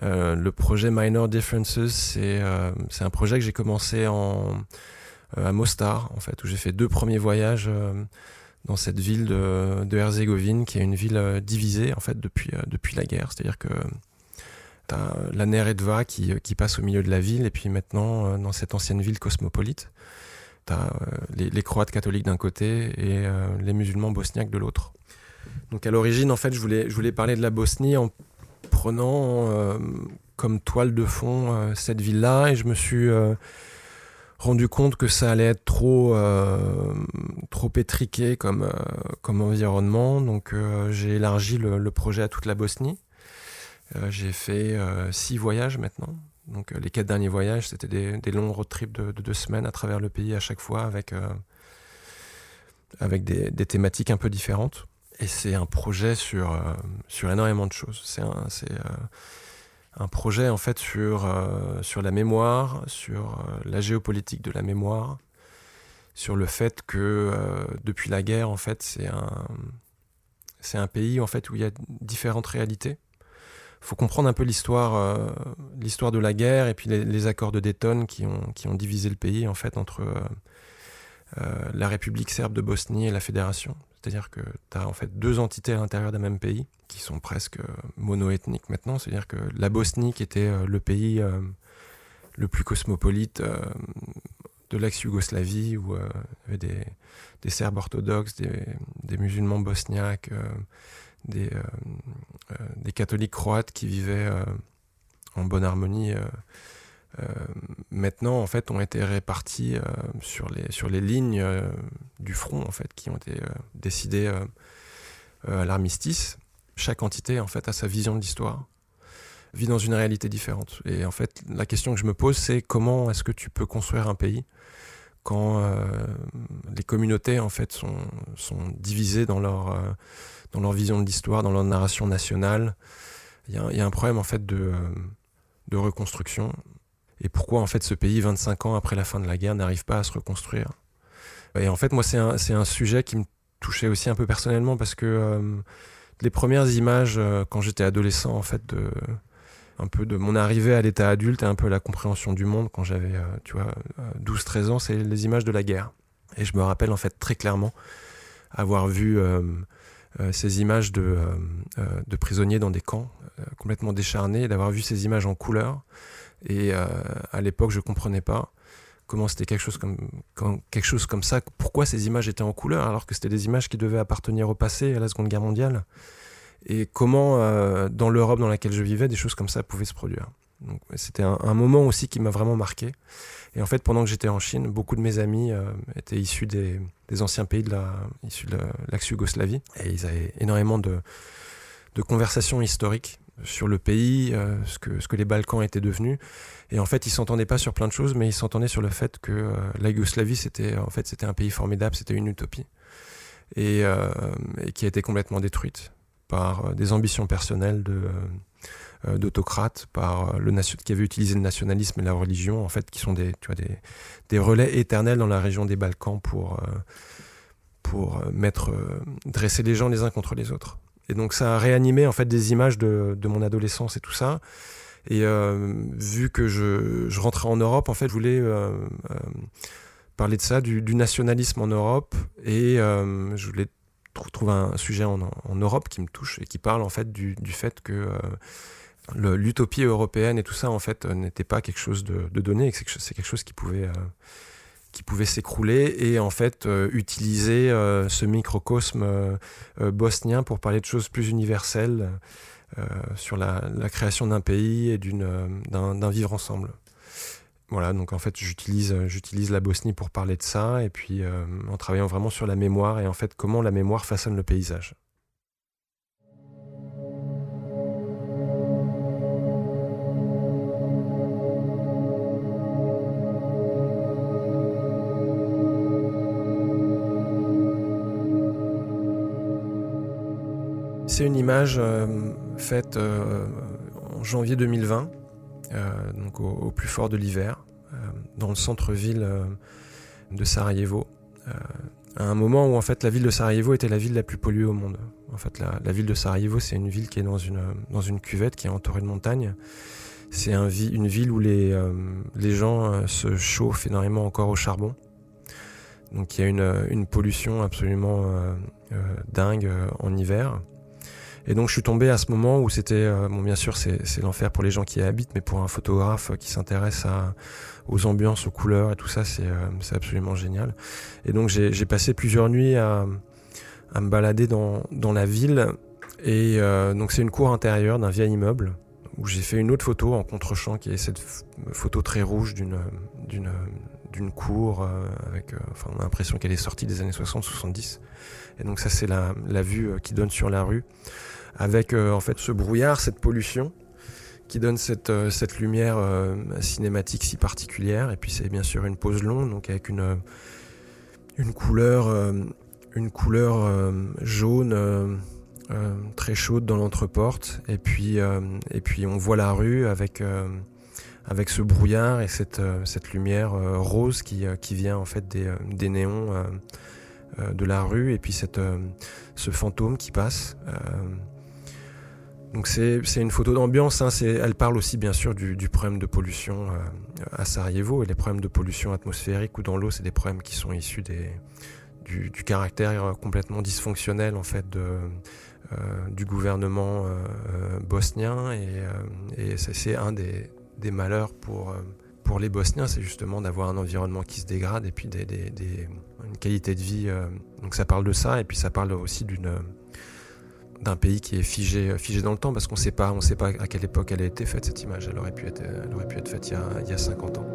Le projet Minor Differences, c'est c'est un projet que j'ai commencé en, à Mostar, en fait, où j'ai fait deux premiers voyages dans cette ville de, Herzégovine, qui est une ville divisée en fait depuis, la guerre. C'est-à-dire que T'as la Neretva qui, qui passe au milieu de la ville, et puis maintenant, euh, dans cette ancienne ville cosmopolite, t'as euh, les, Croates catholiques d'un côté et euh, les musulmans bosniaques de l'autre. Donc à l'origine, en fait, je voulais, je voulais parler de la Bosnie en prenant euh, comme toile de fond euh, cette ville-là et je me suis euh, rendu compte que ça allait être trop, trop étriqué comme, comme environnement. Donc j'ai élargi le, projet à toute la Bosnie. j'ai fait six voyages maintenant. Donc les quatre derniers voyages, c'était des, longs road trips de, deux semaines à travers le pays à chaque fois avec, avec des, des thématiques un peu différentes. Et c'est un projet sur, euh, sur énormément de choses. C'est un, c'est, euh, un projet en fait sur, euh, sur la mémoire, sur la géopolitique de la mémoire, sur le fait que depuis la guerre, en fait, c'est un, c'est un pays en fait où il y a différentes réalités. Il faut comprendre un peu l'histoire, l'histoire de la guerre et puis les, les, accords de Dayton qui ont, qui ont divisé le pays en fait entre la République serbe de Bosnie et la Fédération. C'est-à-dire que tu as en fait deux entités à l'intérieur d'un même pays qui sont presque euh, monoethniques maintenant. C'est-à-dire que la Bosnie, qui était euh, le pays euh, le plus cosmopolite de l'ex-Yougoslavie, où il y avait des, Serbes orthodoxes, des, musulmans bosniaques, des, catholiques croates qui vivaient en bonne harmonie maintenant en fait ont été répartis euh, sur, les, sur les lignes euh, du front en fait qui ont été décidées à l'armistice. Chaque entité en fait a sa vision de l'histoire vit dans une réalité différente. Et en fait, la question que je me pose, c'est comment est-ce que tu peux construire un pays quand les communautés en fait sont, sont divisées dans leur, dans leur vision de l'histoire, dans leur narration nationale? Il y, y, a un problème en fait de, de reconstruction et pourquoi en fait ce pays 25 ans après la fin de la guerre n'arrive pas à se reconstruire? Et en fait moi c'est un, un, sujet qui me touchait aussi un peu personnellement parce que euh, les premières images euh, quand j'étais adolescent en fait de un peu de mon arrivée à l'état adulte et un peu la compréhension du monde quand j'avais euh, tu vois 12 13 ans c'est les images de la guerre. Et je me rappelle en fait très clairement avoir vu ces images de, de prisonniers dans des camps complètement décharnés, d'avoir vu ces images en couleur et euh, à l'époque, je comprenais pas comment c'était quelque chose comme, quelque chose comme ça. Pourquoi ces images étaient en couleur alors que c'était des images qui devaient appartenir au passé, à la Seconde Guerre mondiale Et comment, euh, dans l'Europe dans laquelle je vivais, des choses comme ça pouvaient se produire. C'était un, moment aussi qui m'a vraiment marqué. Et en fait, pendant que j'étais en Chine, beaucoup de mes amis euh, étaient issus des, anciens pays de la, issus de l'ex-Yougoslavie. Et ils avaient énormément de, de conversations historiques sur le pays, euh, ce, que, ce que les Balkans étaient devenus. Et en fait, ils s'entendaient pas sur plein de choses, mais ils s'entendaient sur le fait que euh, la Yougoslavie, c'était en fait, un pays formidable, c'était une utopie, et, euh, qui a été complètement détruite par des ambitions personnelles de d'autocrates, par le qui avaient utilisé le nationalisme et la religion, en fait, qui sont des, tu vois, des, des relais éternels dans la région des Balkans pour, pour mettre, dresser les gens les uns contre les autres. Et donc ça a réanimé en fait des images de, de mon adolescence et tout ça. Et euh, vu que je, je, rentrais en Europe, en fait, je voulais euh, euh, parler de ça, du, nationalisme en Europe, et je voulais trouver un sujet en, en, Europe qui me touche et qui parle en fait du, du fait que l'utopie européenne et tout ça en fait n'était pas quelque chose de, de donné, et que c'est quelque chose qui pouvait qui pouvait s'écrouler et en fait euh, utiliser euh, ce microcosme euh, bosnien pour parler de choses plus universelles sur la, création d'un pays et d'un vivre ensemble. Voilà, donc en fait j'utilise j'utilise la Bosnie pour parler de ça et puis en travaillant vraiment sur la mémoire et en fait comment la mémoire façonne le paysage. C'est une image euh, faite euh, en janvier 2020, euh, donc au, plus fort de l'hiver, dans le centre-ville de Sarajevo, à un moment où en fait la ville de Sarajevo était la ville la plus polluée au monde. En fait, la, ville de Sarajevo, c'est une ville qui est dans une, dans une cuvette qui est entourée de montagnes. C'est un, une ville où les, les gens se chauffent énormément encore au charbon. Donc il y a une, une pollution absolument dingue en hiver. Et donc je suis tombé à ce moment où c'était, euh, bon bien sûr c'est l'enfer pour les gens qui y habitent, mais pour un photographe qui s'intéresse aux ambiances, aux couleurs et tout ça, c'est euh, absolument génial. Et donc j'ai passé plusieurs nuits à, à me balader dans, dans la ville. Et donc c'est une cour intérieure d'un vieil immeuble où j'ai fait une autre photo en contre-champ qui est cette photo très rouge d'une d'une d'une cour avec enfin on a l'impression qu'elle est sortie des années 60 70 et donc ça c'est la, la vue qui donne sur la rue avec en fait ce brouillard cette pollution qui donne cette, euh, cette lumière euh, cinématique si particulière. Et puis c'est bien sûr une pose longue, donc avec une, euh, une couleur, une couleur jaune très chaude dans l'entreporte. Et puis, et puis on voit la rue avec, avec ce brouillard et cette, cette lumière rose qui, qui vient en fait des, des néons de la rue et puis cette, ce fantôme qui passe. Donc c'est une photo d'ambiance, hein, elle parle aussi bien sûr du, problème de pollution euh, à Sarajevo et les problèmes de pollution atmosphérique ou dans l'eau, c'est des problèmes qui sont issus du, caractère complètement dysfonctionnel en fait euh, du gouvernement euh, euh bosnien et, euh, c'est un des, malheurs pour, pour les Bosniens, c'est justement d'avoir un environnement qui se dégrade et puis des, une qualité de vie. donc ça parle de ça et puis ça parle aussi d'une d'un pays qui est figé, figé dans le temps parce qu'on sait pas, on sait pas à quelle époque elle a été faite cette image. Elle aurait pu être, être faite il y a, il y a 50 ans.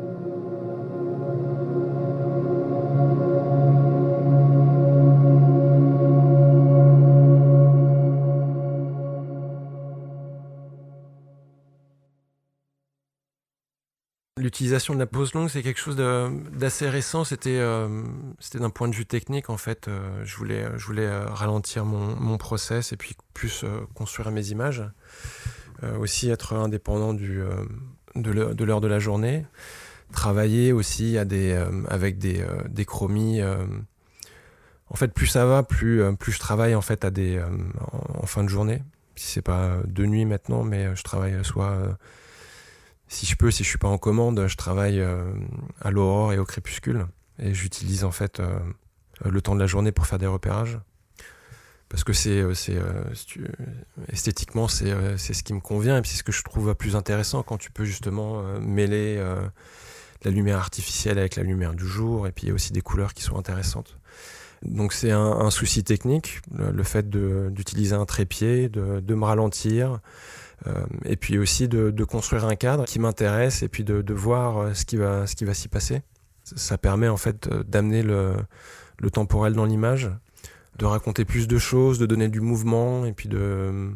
L'utilisation de la pose longue, c'est quelque chose d'assez récent. C'était euh, d'un point de vue technique, en fait. Euh, je voulais, euh, ralentir mon, process et puis plus construire mes images. Aussi être indépendant de l'heure de la journée. Travailler aussi avec des, des chromies. en fait, plus ça va, plus, je travaille en, fin de journée. Si c'est pas de nuit maintenant, mais je travaille soit si je peux, si je suis pas en commande, je travaille euh, à l'aurore et au crépuscule. Et j'utilise en fait euh, le temps de la journée pour faire des repérages. Parce que c'est, euh, esthétiquement, c'est, c'est ce qui me convient et puis c'est ce que je trouve plus intéressant quand tu peux justement mêler la lumière artificielle avec la lumière du jour et puis il y a aussi des couleurs qui sont intéressantes. Donc c'est un, souci technique, le, fait d'utiliser un trépied, de, me ralentir, et puis aussi de, construire un cadre qui m'intéresse et puis de, voir euh, ce qui va, ce qui va s'y passer. Ça permet en fait euh, d'amener le, le temporel dans l'image, de raconter plus de choses, de donner du mouvement et puis de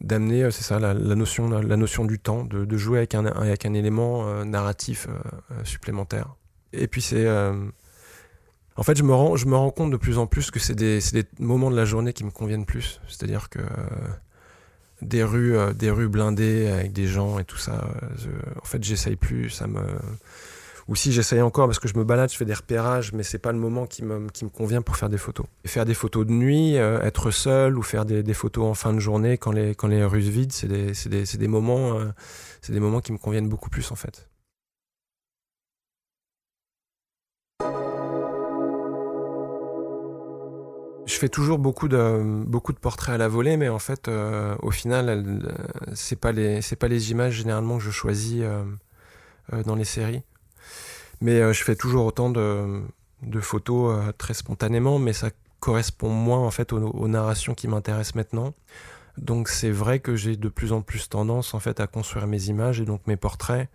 d'amener c'est ça la, notion la notion du temps de, jouer avec un avec un élément euh, narratif euh, supplémentaire et puis c'est euh, en fait je me rends je me rends compte de plus en plus que c'est des des moments de la journée qui me conviennent plus c'est-à-dire que des rues, euh, des rues blindées avec des gens et tout ça. Euh, je, en fait, j'essaye plus. Ça me ou si j'essaye encore parce que je me balade, je fais des repérages, mais c'est pas le moment qui me, qui me convient pour faire des photos. Faire des photos de nuit, euh, être seul ou faire des, des, photos en fin de journée quand les, quand les rues se vident, c'est des, des, des, moments, euh, c'est des moments qui me conviennent beaucoup plus en fait. Je fais toujours beaucoup de beaucoup de portraits à la volée, mais en fait, euh, au final, euh, c'est pas les c'est pas les images généralement que je choisis euh, dans les séries. Mais je fais toujours autant de photos très spontanément, mais ça correspond moins en fait aux, aux narrations qui m'intéressent maintenant. Donc c'est vrai que j'ai de plus en plus tendance en fait à construire mes images et donc mes portraits,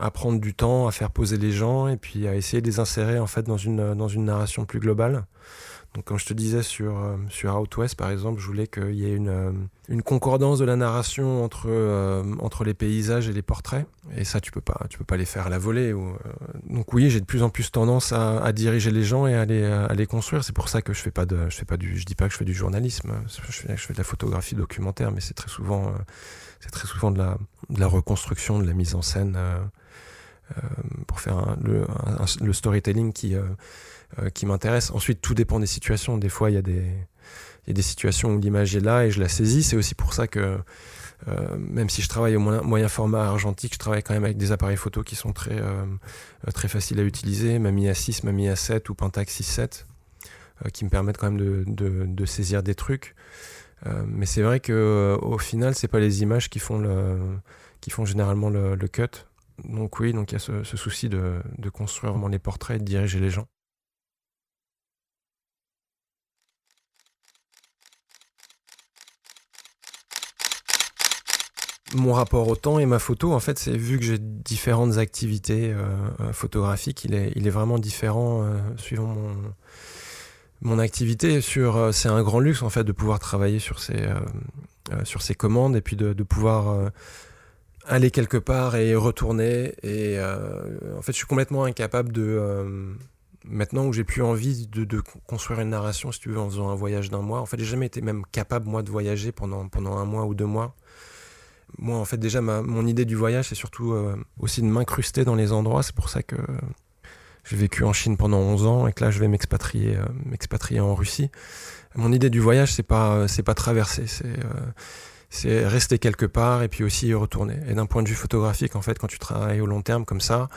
à prendre du temps, à faire poser les gens et puis à essayer de les insérer en fait dans une dans une narration plus globale. Donc, comme je te disais sur, euh, sur Out West, par exemple, je voulais qu'il y ait une, euh, une concordance de la narration entre, euh, entre les paysages et les portraits. Et ça, tu peux pas, tu peux pas les faire à la volée. Ou, euh, donc oui, j'ai de plus en plus tendance à, à, diriger les gens et à les, à les construire. C'est pour ça que je fais pas de, je fais pas du, je dis pas que je fais du journalisme. Je fais, de la photographie documentaire, mais c'est très souvent, c'est très souvent de la, de la reconstruction, de la mise en scène pour faire un, le, un, le storytelling qui euh, qui m'intéresse. Ensuite, tout dépend des situations. Des fois, il y a des, il y a des situations où l'image est là et je la saisis. C'est aussi pour ça que euh, même si je travaille au moyen, format argentique, je travaille quand même avec des appareils photo qui sont très, euh, très faciles à utiliser, Mami A6, Mami A7 ou Pentax 6.7, euh, qui me permettent quand même de, de, de saisir des trucs. Euh, mais c'est vrai que euh, au final, c'est pas les images qui font le, qui font généralement le, le cut donc oui, donc il y a ce, souci de, construire vraiment les portraits et de diriger les gens. Mon rapport au temps et ma photo, en fait, c'est vu que j'ai différentes activités euh, euh, photographiques, il est, vraiment différent euh, suivant mon, activité. Sur, c'est un grand luxe en fait de pouvoir travailler sur ces, commandes et puis de pouvoir aller quelque part et retourner. Et en fait, je suis complètement incapable de maintenant où j'ai plus envie de, construire une narration, si tu veux, en faisant un voyage d'un mois. En fait, j'ai jamais été même capable, moi, de voyager pendant, pendant un mois ou deux mois. Moi, en fait, déjà, ma, mon idée du voyage, c'est surtout euh, aussi de m'incruster dans les endroits. C'est pour ça que j'ai vécu en Chine pendant 11 ans et que là, je vais m'expatrier, euh, m'expatrier en Russie. Mon idée du voyage, c'est pas, c'est pas traverser, c'est, euh, c'est rester quelque part et puis aussi y retourner. Et d'un point de vue photographique, en fait, quand tu travailles au long terme comme ça,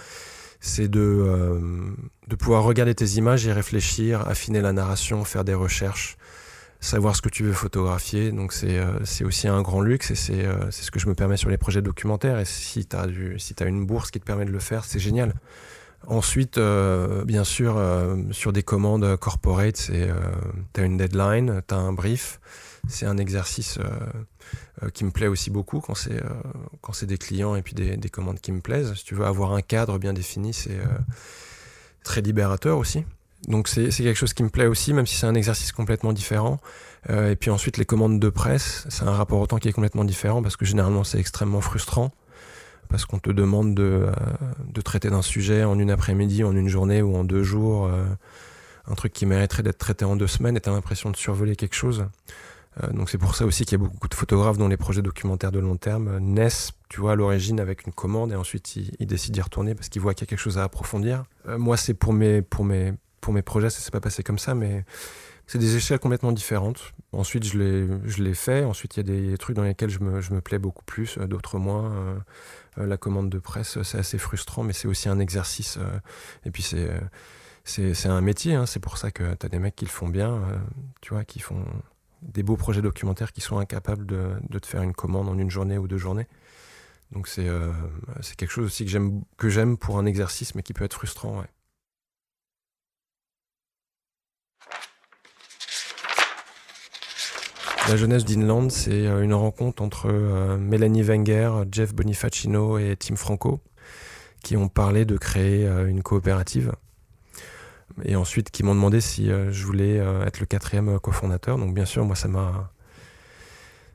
c'est de, euh, de pouvoir regarder tes images et réfléchir, affiner la narration, faire des recherches, savoir ce que tu veux photographier. Donc c'est euh, aussi un grand luxe et c'est euh, c'est ce que je me permets sur les projets documentaires. Et si tu as, si une bourse qui te permet de le faire, c'est génial. Ensuite, bien sûr, sur des commandes corporate, c'est tu as une deadline, tu as un brief. C'est un exercice euh, qui me plaît aussi beaucoup quand c'est euh, des clients et puis des, des, commandes qui me plaisent. Si tu veux avoir un cadre bien défini, c'est euh, très libérateur aussi. Donc c'est quelque chose qui me plaît aussi, même si c'est un exercice complètement différent. et puis ensuite les commandes de presse, c'est un rapport au temps qui est complètement différent parce que généralement c'est extrêmement frustrant parce qu'on te demande de, traiter d'un sujet en une après-midi, en une journée ou en deux jours, un truc qui mériterait d'être traité en deux semaines et t'as l'impression de survoler quelque chose. Euh, donc c'est pour ça aussi qu'il y a beaucoup de photographes dont les projets documentaires de long terme euh, naissent, tu vois, à l'origine avec une commande et ensuite ils, décident d'y retourner parce qu'ils voient qu'il y a quelque chose à approfondir. Euh, moi, c'est pour mes, pour mes, pour mes projets, ça s'est pas passé comme ça, mais c'est des échelles complètement différentes. Ensuite, je les, je fais. Ensuite, il y a des trucs dans lesquels je me, je me plais beaucoup plus, d'autres moins. la commande de presse, c'est assez frustrant, mais c'est aussi un exercice. et puis, c'est, c'est, un métier. Hein. C'est pour ça que tu as des mecs qui le font bien, tu vois, qui font des beaux projets documentaires qui sont incapables de, te faire une commande en une journée ou deux journées. Donc c'est euh, quelque chose aussi que j'aime pour un exercice, mais qui peut être frustrant. La jeunesse d'Inland, c'est euh, une rencontre entre euh, Mélanie Wenger, Jeff Bonifacino et Tim Franco, qui ont parlé de créer une coopérative et ensuite qui m'ont demandé si euh, je voulais euh, être le quatrième euh, cofondateur. Donc bien sûr, moi ça m'a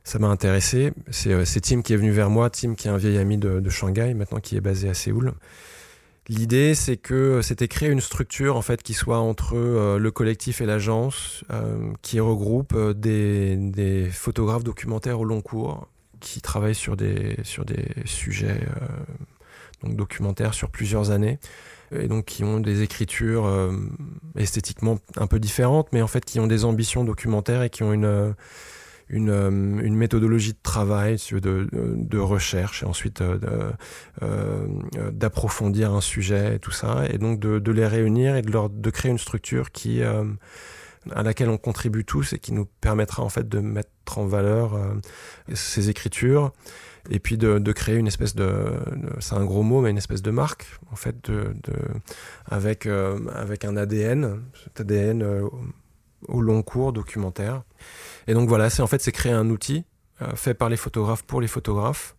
ça m'a intéressé. C'est Tim qui est venu vers moi, Tim qui est un vieil ami de, Shanghai, maintenant qui est basé à Séoul. L'idée, c'est que c'était créer une structure en fait qui soit entre le collectif et l'agence, qui regroupe des, photographes documentaires au long cours, qui travaillent sur des sur des sujets donc documentaires sur plusieurs années et donc qui ont des écritures euh, esthétiquement un peu différentes, mais en fait qui ont des ambitions documentaires et qui ont une, euh, une, euh, méthodologie de travail, de, de recherche, et ensuite d'approfondir un sujet et tout ça, et donc de, de, les réunir et de, leur, de créer une structure qui à laquelle on contribue tous et qui nous permettra en fait de mettre en valeur ces écritures et puis de, créer une espèce de, c'est un gros mot, mais une espèce de marque, en fait, de, avec, euh, avec un ADN, cet ADN euh, au long cours documentaire. Et donc voilà, c'est en fait, c'est créer un outil euh, fait par les photographes pour les photographes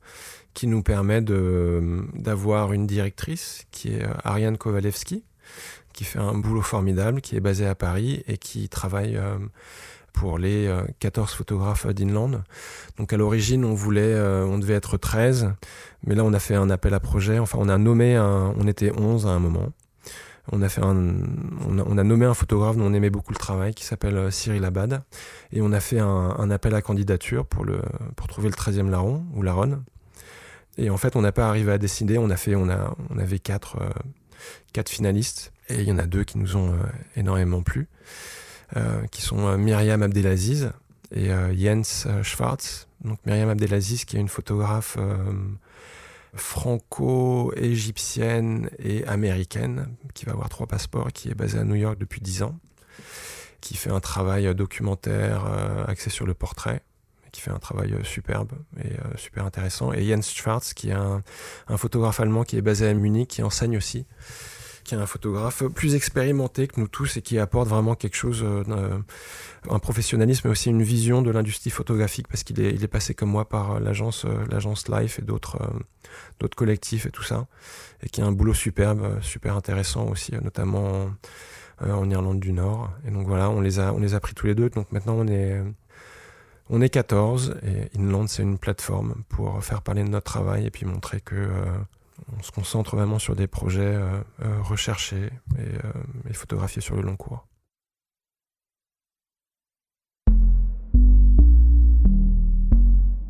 qui nous permet de, d'avoir une directrice qui est Ariane Kovalevski, qui fait un boulot formidable, qui est basée à Paris et qui travaille pour les 14 euh, photographes d'Inland. Donc à l'origine, on voulait, euh, on devait être 13, mais là on a fait un appel à projet. Enfin, on a nommé, un, on était 11 à un moment. On a fait un, on a, nommé un photographe dont on aimait beaucoup le travail, qui s'appelle euh, Cyril Abad, et on a fait un, appel à candidature pour le, pour trouver le 13e larron ou larronne. Et en fait, on n'a pas arrivé à décider. On a fait, on a, on avait quatre, quatre finalistes, et il y en a deux qui nous ont énormément plu. Euh, qui sont euh, Myriam Abdelaziz et euh, Jens Schwartz. Donc Myriam Abdelaziz qui est une photographe franco-égyptienne et américaine, qui va avoir trois passeports, qui est basée à New York depuis dix ans, qui fait un travail documentaire axé sur le portrait, qui fait un travail superbe et super intéressant. Et Jens Schwartz, qui est un, un, photographe allemand qui est basé à Munich, qui enseigne aussi, qui est un photographe plus expérimenté que nous tous et qui apporte vraiment quelque chose, euh, un professionnalisme mais aussi une vision de l'industrie photographique parce qu'il est, passé comme moi par l'agence, l'agence Life et d'autres, d'autres collectifs et tout ça, et qui a un boulot superbe, super intéressant aussi, notamment en Irlande du Nord. Et donc voilà, on les a, on les a pris tous les deux. Donc maintenant on est on est 14 et Inland, c'est une plateforme pour faire parler de notre travail et puis montrer que euh, on se concentre vraiment sur des projets euh, euh, recherchés et, photographiés sur le long cours.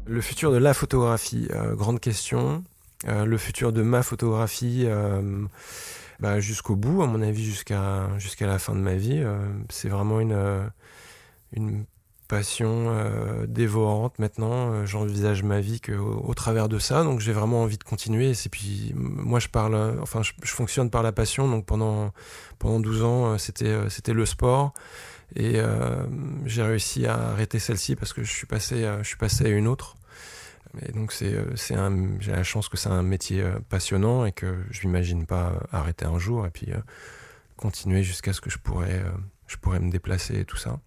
Le futur de la photographie, grande question. le futur de ma photographie, bah, jusqu'au bout, à mon avis, jusqu'à la fin de ma vie, c'est vraiment une passion euh, dévorante maintenant. Euh, j'envisage ma vie que au, travers de ça, donc j'ai vraiment envie de continuer. Et puis moi, je parle, euh, enfin, je, fonctionne par la passion. Donc pendant pendant 12 ans, c'était c'était le sport. Et j'ai réussi à arrêter celle-ci parce que je suis passé, je suis passé à une autre. Et donc c'est, j'ai la chance que c'est un métier passionnant et que je m'imagine pas arrêter un jour et puis continuer jusqu'à ce que je pourrais, je pourrais me déplacer et tout ça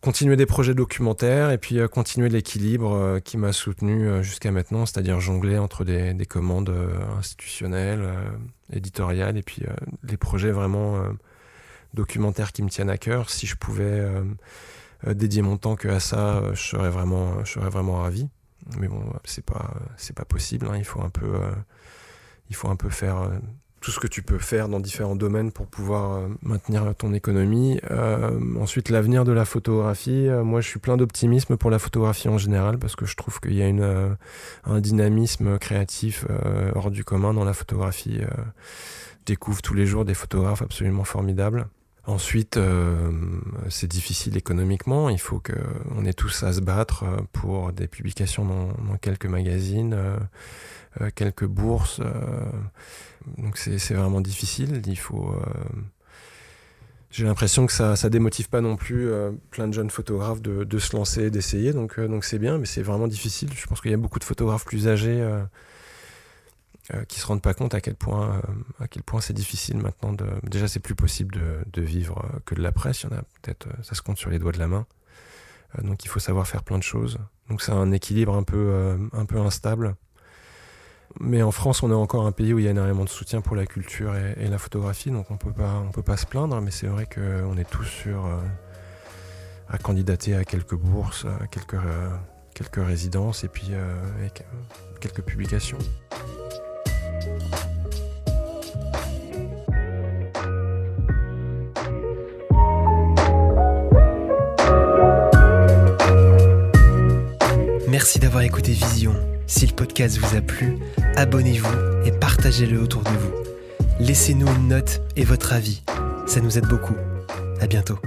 continuer des projets documentaires et puis euh, continuer l'équilibre euh, qui m'a soutenu euh, jusqu'à maintenant, c'est-à-dire jongler entre des, des commandes institutionnelles, éditoriales et puis les projets vraiment documentaires qui me tiennent à cœur. Si je pouvais dédier mon temps que à ça, je serais vraiment, je serais vraiment ravi. Mais bon, c'est pas, c'est pas possible. Hein. Il faut un peu, il faut un peu faire tout ce que tu peux faire dans différents domaines pour pouvoir euh, maintenir ton économie. Euh, ensuite, l'avenir de la photographie. Euh, moi, je suis plein d'optimisme pour la photographie en général parce que je trouve qu'il y a un dynamisme créatif hors du commun dans la photographie. je découvre tous les jours des photographes absolument formidables. Ensuite, c'est difficile économiquement. Il faut qu'on ait tous à se battre pour des publications dans quelques magazines, quelques bourses donc c'est vraiment difficile. Il faut. Euh, j'ai l'impression que ça, ça démotive pas non plus euh, plein de jeunes photographes de, de se lancer, d'essayer. Donc euh, donc c'est bien, mais c'est vraiment difficile. Je pense qu'il y a beaucoup de photographes plus âgés qui se rendent pas compte à quel point à quel point c'est difficile maintenant. Déjà c'est plus possible de, de, vivre que de la presse. Il y en a peut-être, ça se compte sur les doigts de la main. donc il faut savoir faire plein de choses. Donc c'est un équilibre un peu un peu instable. Mais en France, on est encore un pays où il y a énormément de soutien pour la culture et, la photographie, donc on peut pas, on peut pas se plaindre. Mais c'est vrai qu'on est tous sur euh, à candidater à quelques bourses, à quelques, euh, résidences et puis euh, quelques publications. Merci d'avoir écouté Vision. Si le podcast vous a plu, abonnez-vous et partagez-le autour de vous. Laissez-nous une note et votre avis. Ça nous aide beaucoup. À bientôt.